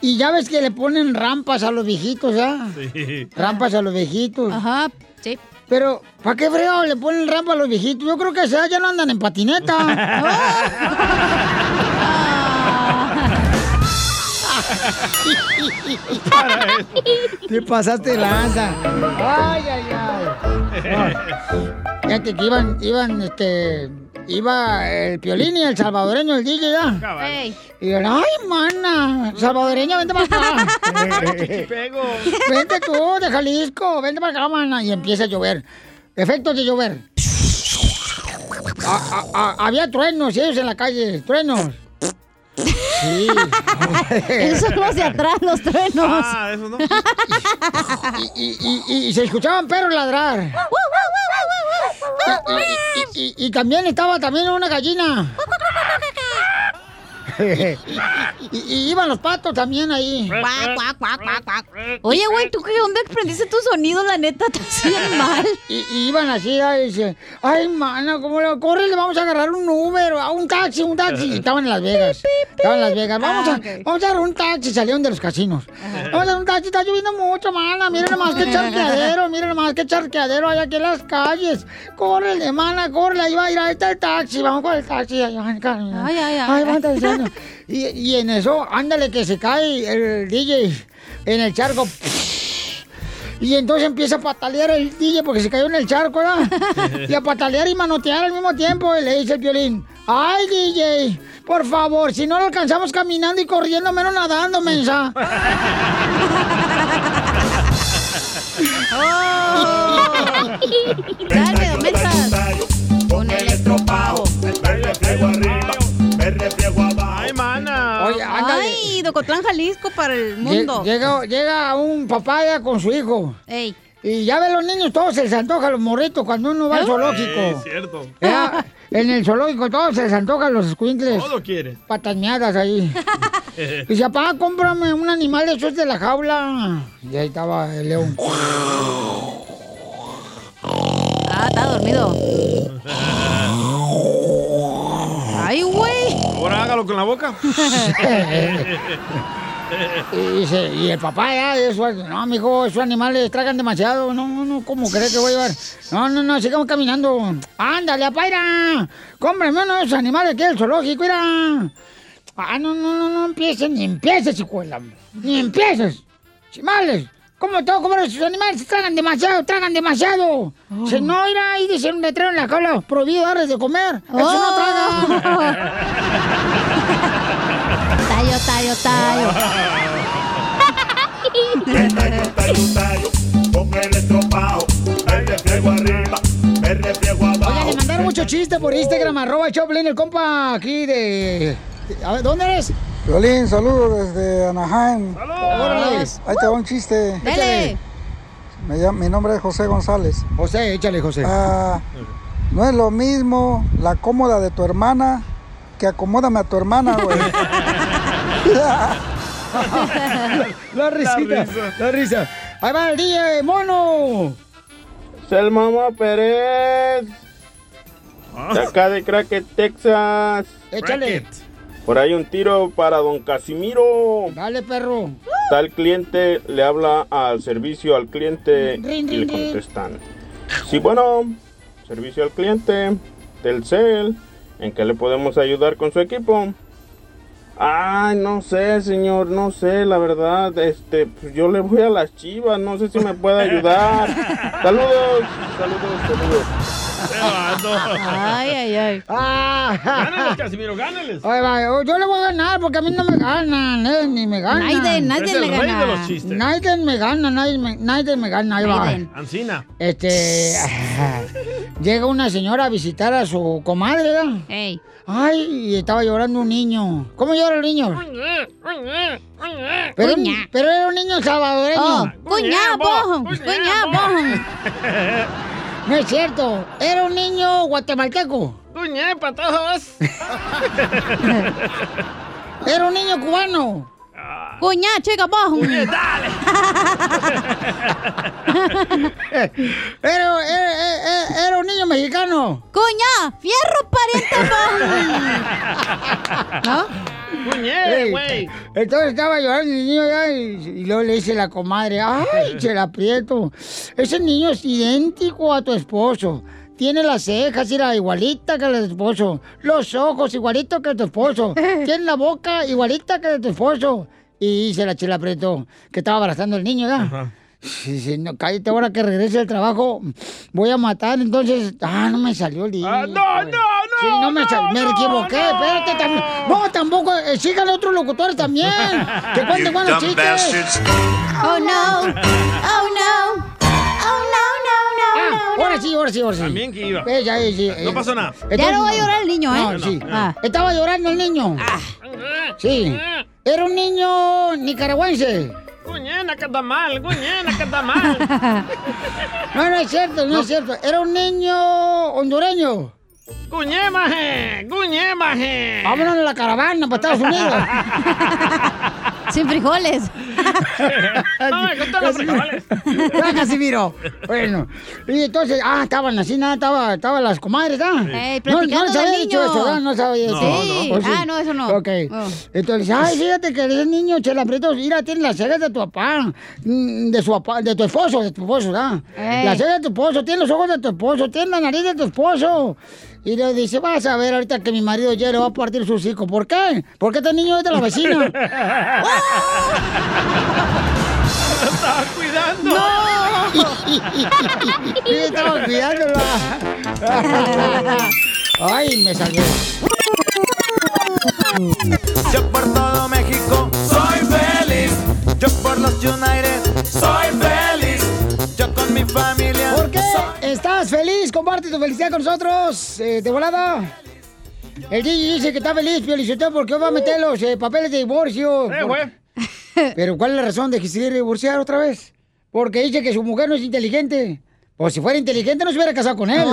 Y ya ves que le ponen rampas a los viejitos, ¿ah? Sí. Rampas a los viejitos. Ajá, sí. Pero, ¿para qué fregado le ponen rampa a los viejitos? Yo creo que ya no andan en patineta. Te pasaste de lanza. Ay, ay, ay. Fíjate que iban, iban, este, iba el Piolín y el salvadoreño, el DJ, ¿ya? Ey. Y yo, ay, mana, salvadoreña, vente para acá. Pego. Vente tú, de Jalisco, vente para acá, mana. Y empieza a llover. Efectos de llover. A- a- a- había truenos, ellos en la calle, truenos. Sí. Esos los de atrás, los truenos. Ah, eso no. Y, y- y- y se escuchaban perros ladrar. Y, y- y- y también estaba también una gallina. y, y iban los patos también ahí. Cuac, cuac, cuac, cuac, cuac. Oye, güey, ¿tú qué dónde aprendiste tu sonido? La neta, te hacían mal. Y, y iban así, ahí dice, ay, mana, ¿cómo le corre? Le vamos a agarrar un Uber, a un taxi, un taxi. Y estaban en Las Vegas. Estaban en Las Vegas. Vamos, Ah, a, ok. vamos a agarrar un taxi. Salieron de los casinos. Vamos a agarrar un taxi. Está lloviendo mucho, mana. Miren nomás qué charqueadero. Miren nomás qué charqueadero hay aquí en las calles. Córrele, mana, córrele. Ahí va a ir, ahí está el taxi. Vamos con el taxi. Ay, ay, ay. Ay, ay, ay. Ay, va, Y, y en eso, ándale que se cae el DJ en el charco. Y entonces empieza a patalear el DJ porque se cayó en el charco, ¿verdad? Y a patalear y manotear al mismo tiempo. Y le dice el violín, ay DJ, por favor, si no lo alcanzamos caminando y corriendo, menos nadando, mensa. Dale. Con el estropado. Me refriego arriba, me refriego abajo. Ay, mana. Oye, ándale. Ay, Docotlán, Jalisco para el Lle- mundo. Llega, llega un papá ya con su hijo. Ey. Y ya ven los niños, todos se les antoja los morritos cuando uno va al Sí, zoológico. cierto. Ya, en el zoológico todos se les antojan los squinkles. Todo quiere. Patas miadas ahí. Dice, papá, cómprame un animal de esos de la jaula. Y ahí estaba el león. Ah, está dormido. Ay, güey. Ahora hágalo con la boca. Y, dice, y el papá ya, no, mijo, esos animales tragan demasiado. No, no, no, ¿cómo crees que voy a llevar? No, no, no, sigamos caminando. Ándale, apaira. Cómprame uno de esos animales aquí del zoológico, mira. Ah, no, no, no, no empieces, ni empieces, hijuela. Ni empieces. Chimales. ¿Cómo que comer esos animales? Tragan demasiado, tragan demasiado. Dice, no, mira, ahí dice un letrero en la jaula, prohibido darles de comer. Eso no tallo, tallo. Tallo, tallo, tallo. Con el estropado. Arriba, refriego abajo. Oigan, le mandaron mucho chiste por Instagram, arroba Choplin, el compa aquí de... A ver, ¿dónde eres? Violín, saludos desde Anaheim. Órale. Ahí te va un chiste. Dale. Me llamo- mi nombre es José González. José, échale, José. Ah, no es lo mismo la cómoda de tu hermana que acomódame a tu hermana, güey. La risita, la risa. Ahí va el DJ, mono. el Mamá Pérez. De acá de Cracket, Texas. Échale. Por ahí un tiro para don Casimiro. Dale, perro. El cliente, le habla al servicio al cliente Rin, y le contestan. Sí, bueno, servicio al cliente, Telcel, ¿en qué le podemos ayudar con su equipo? Ay, no sé, señor, no sé, la verdad, este, pues yo le voy a las chivas, no sé si me puede ayudar. Saludos, saludos, saludos. Ay, ay, ay. Ah. Gánales, Casimiro, gánales. Ahí va, yo- le voy a ganar porque a mí no me ganan, eh, ni me ganan. Naiden, el le gana. de los chistes. Naiden me gana, nadie me, nadie me gana, ahí va. Naiden. Ancina. Este, llega una señora a visitar a su comadre, ¿verdad? Ey. Ay, y estaba llorando un niño. ¿Cómo llora el niño? Pero, pero era un niño salvadoreño. Oh, cuñabo, cuñabo. No es cierto, era un niño guatemalteco. Cuñé para todos. Era un niño cubano. Cuñá, chica, vos. Era, era- era- era un niño mexicano. Cuñá, fierro pariente, ¿No? Güey. Entonces estaba llorando el niño ya y, y luego le dice la comadre, ay, se la aprieto. Ese niño es idéntico a tu esposo. Tiene las cejas, era igualita que la de tu esposo. Los ojos igualitos que tu esposo. Tiene la boca igualita que la de tu esposo. Y dice la chela Prieto, que estaba abrazando al niño, ¿ya? Dice, no, cállate, ahora que regrese al trabajo, voy a matar, entonces... Ah, no me salió el niño. Ah, no, no, no, Sí, no me equivoqué, espérate, tam- no, tampoco, eh, sigan otros locutores también, que cuenten buenos chistes. Oh, no. Oh, no. Oh, no, no, no, Ah, no. ahora sí, ahora sí, ahora sí. También que iba. Eh, ya, eh, sí, No eh, pasó nada. Ya no va a llorar el niño, ¿eh? No, sí. Ah. Estaba llorando el niño. Sí. Era un niño nicaragüense. Guñena que está mal, guñena que está mal. No, no es cierto, no, es cierto. Era un niño hondureño. Guñemaje, guñemaje. Vámonos en la caravana para Estados Unidos. Sin frijoles. No me gustan los frijoles. Ya, Casimiro. Bueno, y entonces, ah, estaban así, nada, estaba, estaban las comadres, ¿ah? No, no les había dicho eso, ¿verdad? No sabía No, eso. Sí. ¿O Ah, no, eso no. Ok. Oh. Entonces, ay, fíjate que ese niño, Chela aprietos, mira, tiene las cejas de tu papá, mm, de su papá, de tu esposo, de tu esposo, ¿verdad? Ey. Las cejas de tu esposo, tiene los ojos de tu esposo, tiene la nariz de tu esposo. Y le dice, vas a ver ahorita que mi marido ya le va a partir su hocico. ¿Por qué? Porque este niño es de la vecina. Lo estaba cuidando. Sí, estaba cuidándola. Ay, me salió. Yo por todo México soy feliz. Yo por los United soy feliz. Yo con mi familia. ¿Por qué estás feliz? Comparte tu felicidad con nosotros. eh, de volada. El DJ dice que está feliz, Piolichotelo, porque va a meter los eh, papeles de divorcio. Eh, Por- güey. Pero ¿cuál es la razón de que se quiere divorciar otra vez? Porque dice que su mujer no es inteligente. Pues si fuera inteligente no se hubiera casado con él.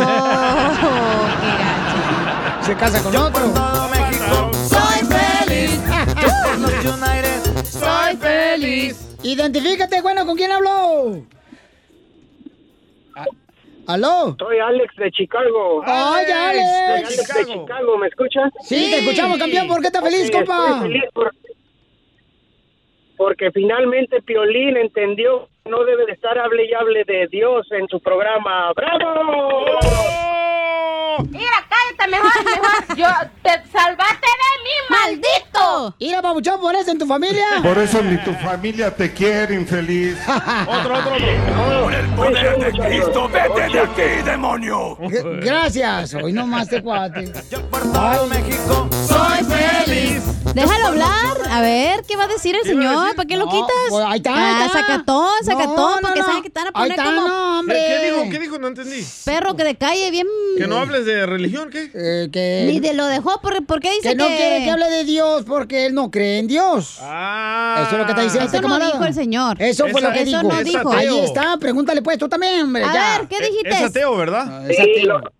se casa con otro. Todo México soy feliz. Yo United soy feliz. Identifícate, bueno, ¿con quién hablo? ¿Aló? Soy Alex de Chicago. ¡Ay, Soy Alex! Alex de Chicago, ¿me escuchas? Sí, te escuchamos, campeón. ¿Por qué estás feliz, Ok, compa? estoy feliz por- porque finalmente Piolín entendió que no debe de estar hable y hable de Dios en su programa. ¡Bravo! Mira, cállate mejor, mejor. Yo te salvaste de mí, maldito. Mira, papuchón, por eso en tu familia. Por eso ni tu familia te quiere, infeliz. Otro, otro, otro. Por el poder de Cristo, vete de aquí, demonio. Gracias. Hoy nomás te cuate. Por todo México soy feliz. Déjalo hablar. A ver, ¿qué va a decir el señor? ¿Para qué lo quitas? pues ahí está, ahí Ah, está. sacatón, sacatón, que te van a poner está, como no, hombre. ¿Qué, qué dijo? ¿Qué dijo? No entendí. perro que de calle bien... ¿Que no hables de religión? ¿Qué? Eh, que, Ni de lo dejó, ¿por, por qué dice que no quiere que hable de Dios porque él no cree en Dios. Ah. Eso es lo que está diciendo Eso este no camarada. dijo el señor. Eso fue Eso- lo que eso dijo. no dijo. Ahí está, pregúntale pues tú también, hombre. A ya. ver, ¿qué Eh, dijiste? Es ateo, ¿verdad? Es Sí, ateo. lo,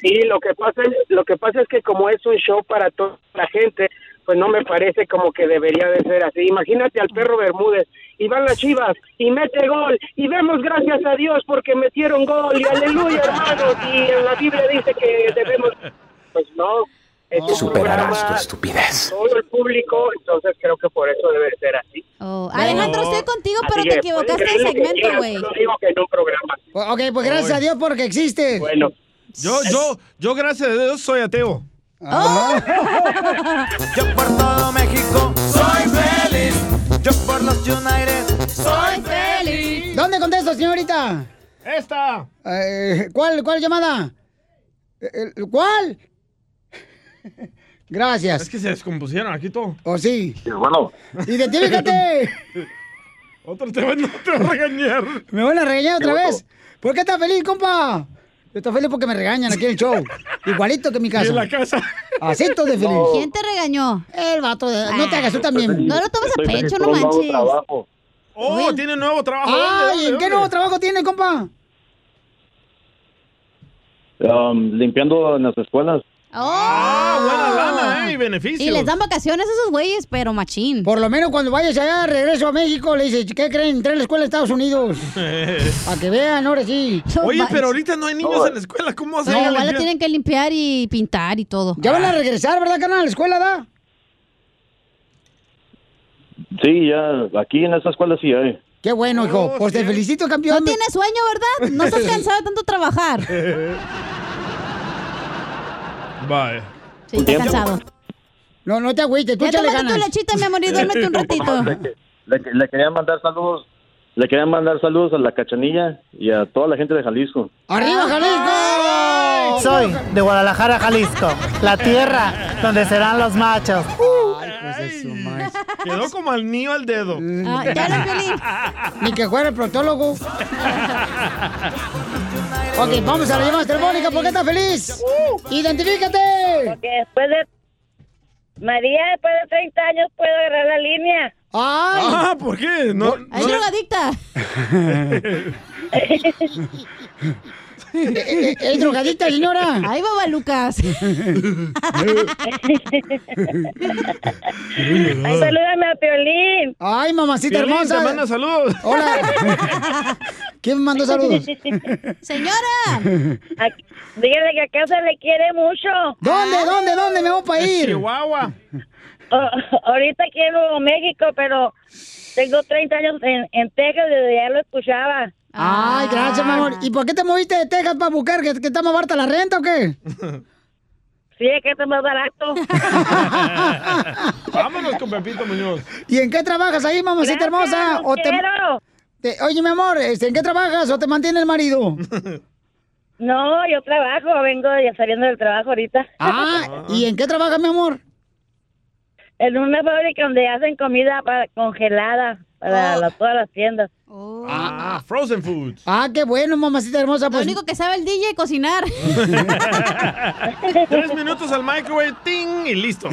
sí, lo que pasa es, lo que pasa es que como es un show para toda la gente, pues no me parece como que debería de ser así. Imagínate al perro Bermúdez y van las Chivas y mete gol y vemos gracias a Dios porque metieron gol y aleluya hermanos y en la Biblia dice que debemos, pues no. Es Superarás tu estupidez. todo el público, entonces creo que por eso debe ser así. Oh, Alejandro, estoy contigo, pero Así te pueden equivocaste de segmento, güey. solo digo que en un programa. Pues, Ok, pues gracias a Dios porque existe. Bueno, Yo, yo, yo, gracias a Dios, soy ateo. Yo por todo México soy feliz. Yo por los United soy feliz. ¿Dónde contesto, señorita? Esta. Eh, ¿Cuál, cuál llamada? Eh, el- ¿Cuál? Gracias. Es que se descompusieron aquí todo. ¿O sí? Bueno, ¡Identifícate! Otro te va, no te va a regañar. ¿Me van a regañar otra vez? ¿Por qué estás feliz, compa? Yo estoy feliz porque me regañan aquí en el show. Igualito que en mi casa. Y en la casa. Así estoy de feliz. ¿Quién te regañó? El vato de... No te hagas tú también. No lo tomes a pecho, no un nuevo manches. trabajo. Oh, tiene nuevo trabajo. ¿Dónde, Ay, dónde, ¿en qué nuevo trabajo tiene, compa? Um, limpiando en las escuelas. Ah, buena lana, ¿eh? Y beneficios. Y les dan vacaciones a esos güeyes, pero machín. Por lo menos cuando vayas allá, regreso a México, le dices, ¿qué creen? Entré a la escuela de Estados Unidos. Para que vean, ahora sí. Oye, pero ahorita no hay niños en la escuela. ¿Cómo a No, igual la tienen que limpiar y pintar y todo. Ya van a regresar, ¿verdad, carnal? A la escuela, ¿da? Sí, ya, aquí en esa escuela sí hay. Qué bueno, hijo. pues te felicito, campeón. No tienes sueño, ¿verdad? No estás cansado de tanto trabajar. Bye. Sí, está cansado. No, no te agüites, tú Ya échale tómate tu ganas. lechita, mi amor, y duérmete un ratito. Le, le quería mandar saludos, le quería mandar saludos a la cachanilla y a toda la gente de Jalisco. ¡Arriba, Jalisco! Soy de Guadalajara, Jalisco, la tierra donde serán los machos. Quedó como al niño al dedo. Ah, ya. Ni que fuera el protólogo. ok, vamos a la llamada telefónica. ¿Por qué estás feliz? ¡Identifícate! Porque después de... María, después de 30 años puedo agarrar la línea. ¡Ay! Ah, ¿por qué? No, Es drogadicta. Eh, ¿Es drogadicta, señora? Ahí va, Lucas. Ay, salúdame a Piolín. Ay, mamacita Piolín, hermosa. te manda saludos. Hola. ¿Quién me mandó saludos? Señora. Dígale que acá se le quiere mucho. ¿Dónde, dónde, dónde me voy para ir? Chihuahua. ahorita aquí en Nuevo México, pero tengo 30 años en, en Texas desde ya lo escuchaba. Ay, gracias, mi amor. ¿Y por qué te moviste de Texas para buscar? ¿Que, que está más barata la renta o qué? Sí, es que está más barato. Vámonos con Pepito Muñoz. ¿Y en qué trabajas ahí, mamacita Gracias, hermosa? te, quiero. te- oye, mi amor, este, ¿en qué trabajas o te mantiene el marido? No, yo trabajo, vengo ya saliendo del trabajo ahorita. Ah, ¿y en qué trabajas, mi amor? En una fábrica donde hacen comida para, congelada para Oh. la- todas las tiendas. Ah, Frozen Foods. Ah, qué bueno, mamacita hermosa. Lo Pues, único que sabe el DJ es cocinar. Tres minutos al microwave, ting, y listo.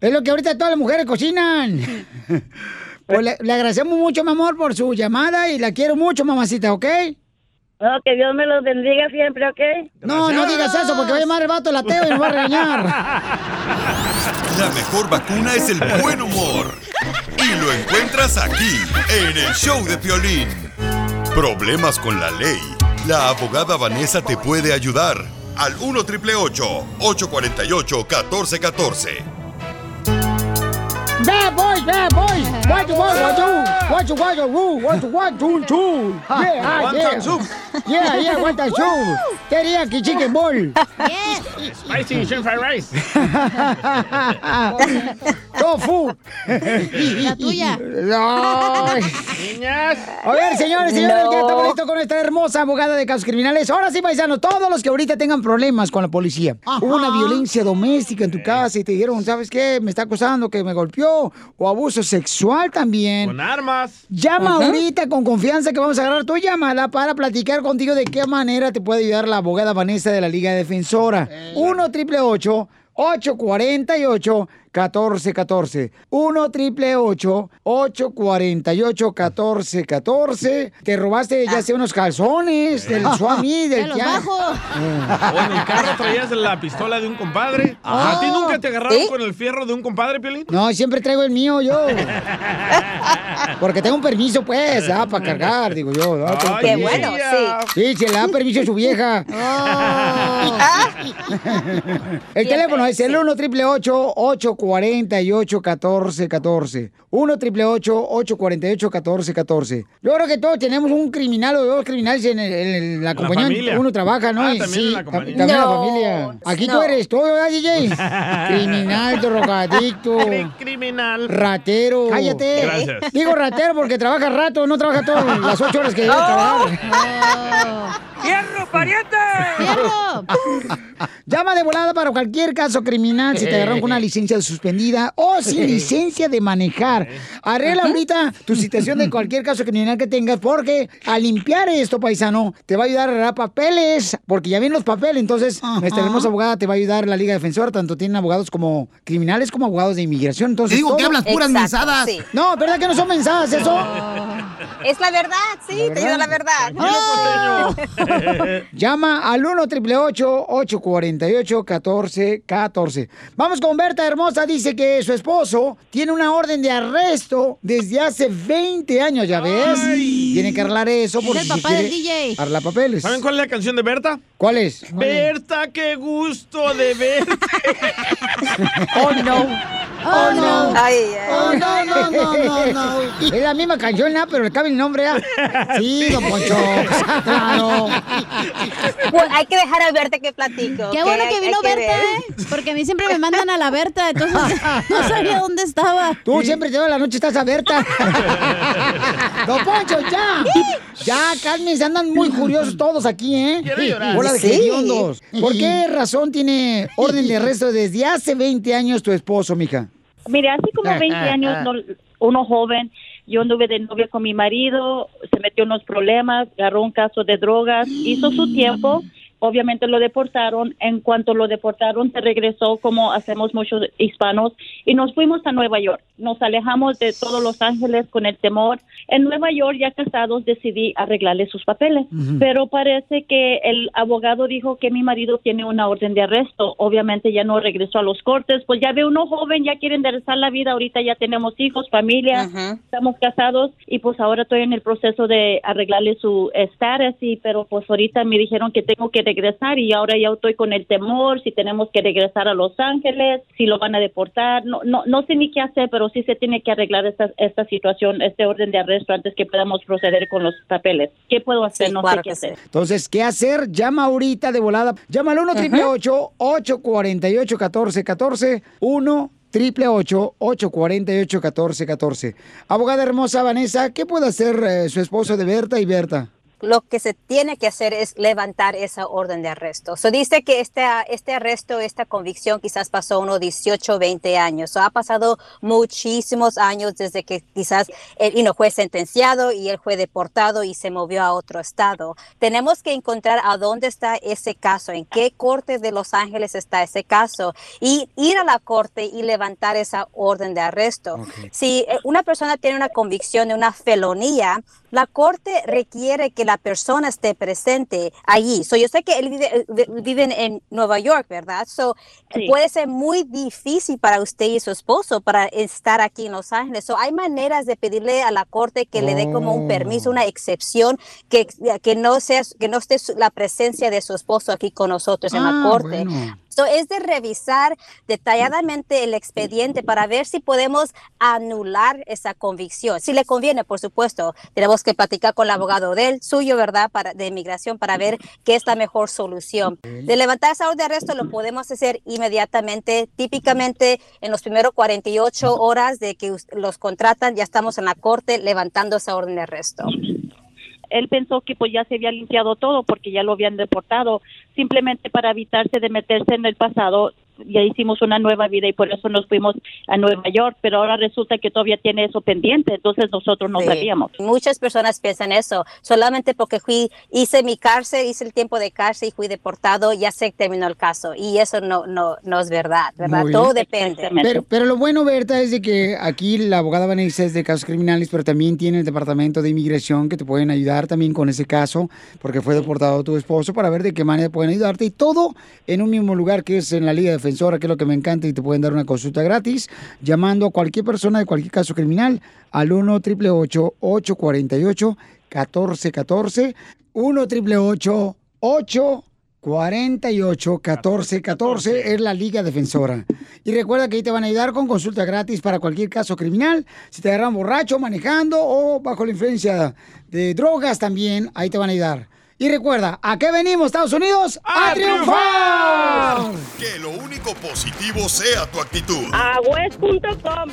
es lo que ahorita todas las mujeres cocinan. Pues le, le agradecemos mucho, mi amor, por su llamada y la quiero mucho, mamacita, ¿ok? No, que Dios me los bendiga siempre, ¿ok? No, no digas eso porque va a llamar el vato el ateo y nos va a regañar. La mejor vacuna es el buen humor. Y lo encuentras aquí, en el show de Piolín. Problemas con la ley. La abogada Vanessa te puede ayudar. Al 1 848 1414 Bad boys, bad boys. What you want, what you, what you want, woo, what you want, chun, chun. Yeah, ah, One yeah. Yeah, yeah, one time soup. Teriyaki chicken ball. Spicy shrimp fried rice. Tofu. La tuya. Niñas. A ver, señores, señores, ya estamos listos con esta hermosa abogada de casos criminales. Ahora sí, paisanos, todos los que ahorita tengan problemas con la policía. Hubo una violencia doméstica en tu casa y te dijeron, ¿sabes qué? Me está acusando que me golpeó. O abuso sexual también. Con armas. Llama ahorita con confianza que vamos a agarrar tu llamada para platicar contigo de qué manera te puede ayudar la abogada Vanessa de la Liga Defensora. 1 triple 848 1414 1 triple 848 1414 Te robaste ya sea unos calzones del Suami, del Kia- bajo. O en el carro traías la pistola de un compadre. Ah. ¿A ti nunca te agarraron ¿Eh? con el fierro de un compadre, Piolín? No, siempre traigo el mío yo. Porque tengo un permiso, pues, ah, para cargar, digo yo. ¿no? Permiso. qué bueno, sí. Sí, se le da permiso a su vieja. El teléfono es el 1 triple 848 1414 1 triple 848 1414 Yo creo que todos tenemos un criminal o dos criminales en, el- en la compañía familia. uno trabaja, ¿no? Ah, también en la compañía. También en la No, familia. Aquí tú no. eres todo, ¿verdad, DJ? criminal, drogadicto. Criminal. Ratero. Cállate. Gracias. Digo ratero porque trabaja rato, no trabaja todas las ocho horas que debe trabajar. ¡Fierro, pariente! ¡Fierro! Llama de volada para cualquier caso criminal si te agarraron con una licencia suspendida o sin licencia de manejar. Arregla ahorita tu situación de cualquier caso criminal que tengas porque al limpiar esto, paisano, te va a ayudar a arreglar papeles porque ya vienen los papeles. Entonces, nuestra hermosa abogada te va a ayudar la Liga Defensora. Tanto tienen abogados como criminales como abogados de inmigración. Entonces, Te digo que todo- hablas puras Exacto, mensadas. sí. No, ¿verdad que no son mensadas eso? Es la verdad, sí, te digo la verdad. Oh. Llama al 1 888 848 1414 Vamos con Berta Hermosa. Dice que su esposo tiene una orden de arresto desde hace 20 años, ¿ya ves? Tiene que arreglar eso Es porque el si papá del quiere DJ. arreglar papeles. ¿Saben cuál es la canción de Berta? ¿Cuál es? Berta, qué gusto de verte. Oh, no. Oh, no. Ay, Oh, no, no, no, no, no. Es la misma canción, ¿no? Pero le cabe el nombre, ¿ah? Sí, don Poncho. Claro. Pues hay que dejar a verte que platico. Qué bueno que vino Berta. ¿eh? Porque a mí siempre me mandan a la Berta, entonces no sabía dónde estaba. Tú siempre toda la noche estás abierta. Don Poncho, ya. Ya, cálmense, andan muy curiosos todos aquí, ¿eh? Quiero llorar. Hola de Sí. ¿Por qué razón tiene orden de arresto desde hace 20 años tu esposo, mija? Mire, hace como Ah, 20 ah, años, ah. no- uno joven, yo anduve de novia con mi marido, se metió en unos problemas, agarró un caso de drogas, hizo su tiempo, obviamente lo deportaron, en cuanto lo deportaron se regresó como hacemos muchos hispanos y nos fuimos a Nueva York, nos alejamos de todos Los Ángeles con el temor. En Nueva York, ya casados, decidí arreglarle sus papeles, pero parece que el abogado dijo que mi marido tiene una orden de arresto. Obviamente ya no regresó a los cortes, pues ya ve uno joven, ya quiere enderezar la vida, ahorita ya tenemos hijos, familia, estamos casados y pues ahora estoy en el proceso de arreglarle su estatus y pero pues ahorita me dijeron que tengo que regresar y ahora ya estoy con el temor si tenemos que regresar a Los Ángeles, si lo van a deportar, no no no sé ni qué hacer, pero sí se tiene que arreglar esta esta situación, este orden de arresto antes que podamos proceder con los papeles. ¿Qué puedo hacer? no sé qué hacer. Entonces, ¿qué hacer? Llama ahorita de volada. Llama al 1 888 848 1414 1 888 848 1414 Abogada hermosa Vanessa, ¿qué puede hacer eh, su esposo de Berta y Berta? Lo que se tiene que hacer es levantar esa orden de arresto. So dice que este, este arresto, esta convicción quizás pasó unos 18, 20 años. So ha pasado muchísimos años desde que quizás él y no fue sentenciado y él fue deportado y se movió a otro estado. Tenemos que encontrar a dónde está ese caso, en qué corte de Los Ángeles está ese caso y ir a la corte y levantar esa orden de arresto. Si eh, una persona tiene una convicción de una felonía, la corte requiere que la persona esté presente allí. So, yo sé que él vive, eh, vi- viven en Nueva York, ¿verdad? So, Sí. puede ser muy difícil para usted y su esposo para estar aquí en Los Ángeles. So, hay maneras de pedirle a la corte que le dé como un permiso, una excepción, que, que no sea, que no esté su- la presencia de su esposo aquí con nosotros en la Ah, corte. bueno. So, es de revisar detalladamente el expediente para ver si podemos anular esa convicción. Si le conviene, por supuesto, tenemos que platicar con el abogado del suyo, ¿verdad? Para, de inmigración para ver qué es la mejor solución. De levantar esa orden de arresto lo podemos hacer inmediatamente. Típicamente en los primeros 48 horas de que los contratan, ya estamos en la corte levantando esa orden de arresto. Él pensó que pues ya se había limpiado todo porque ya lo habían deportado, simplemente para evitarse de meterse en el pasado, ya hicimos una nueva vida y por eso nos fuimos a Nueva York, pero ahora resulta que todavía tiene eso pendiente, entonces nosotros no Sí. sabíamos. Muchas personas piensan eso. Solamente porque fui, hice mi cárcel, hice el tiempo de cárcel y fui deportado, ya se terminó el caso. Y eso no, no, no es verdad, ¿verdad? Todo depende. Pero, pero lo bueno, Berta, es de que aquí la abogada Vanessa es de casos criminales, pero también tiene el departamento de inmigración que te pueden ayudar también con ese caso, porque fue deportado tu esposo, para ver de qué manera pueden ayudarte. Y todo en un mismo lugar que es en la Liga Defensora, que es lo que me encanta, y te pueden dar una consulta gratis, llamando a cualquier persona de cualquier caso criminal al 1 888 848 1414 1 888 8 48 14 14 es la Liga Defensora. Y recuerda que ahí te van a ayudar con consulta gratis para cualquier caso criminal. Si te agarran borracho, manejando o bajo la influencia de drogas también, ahí te van a ayudar. Y recuerda, ¿a qué venimos, Estados Unidos? ¡A, triunfar! Que lo único positivo sea tu actitud. Agüez.com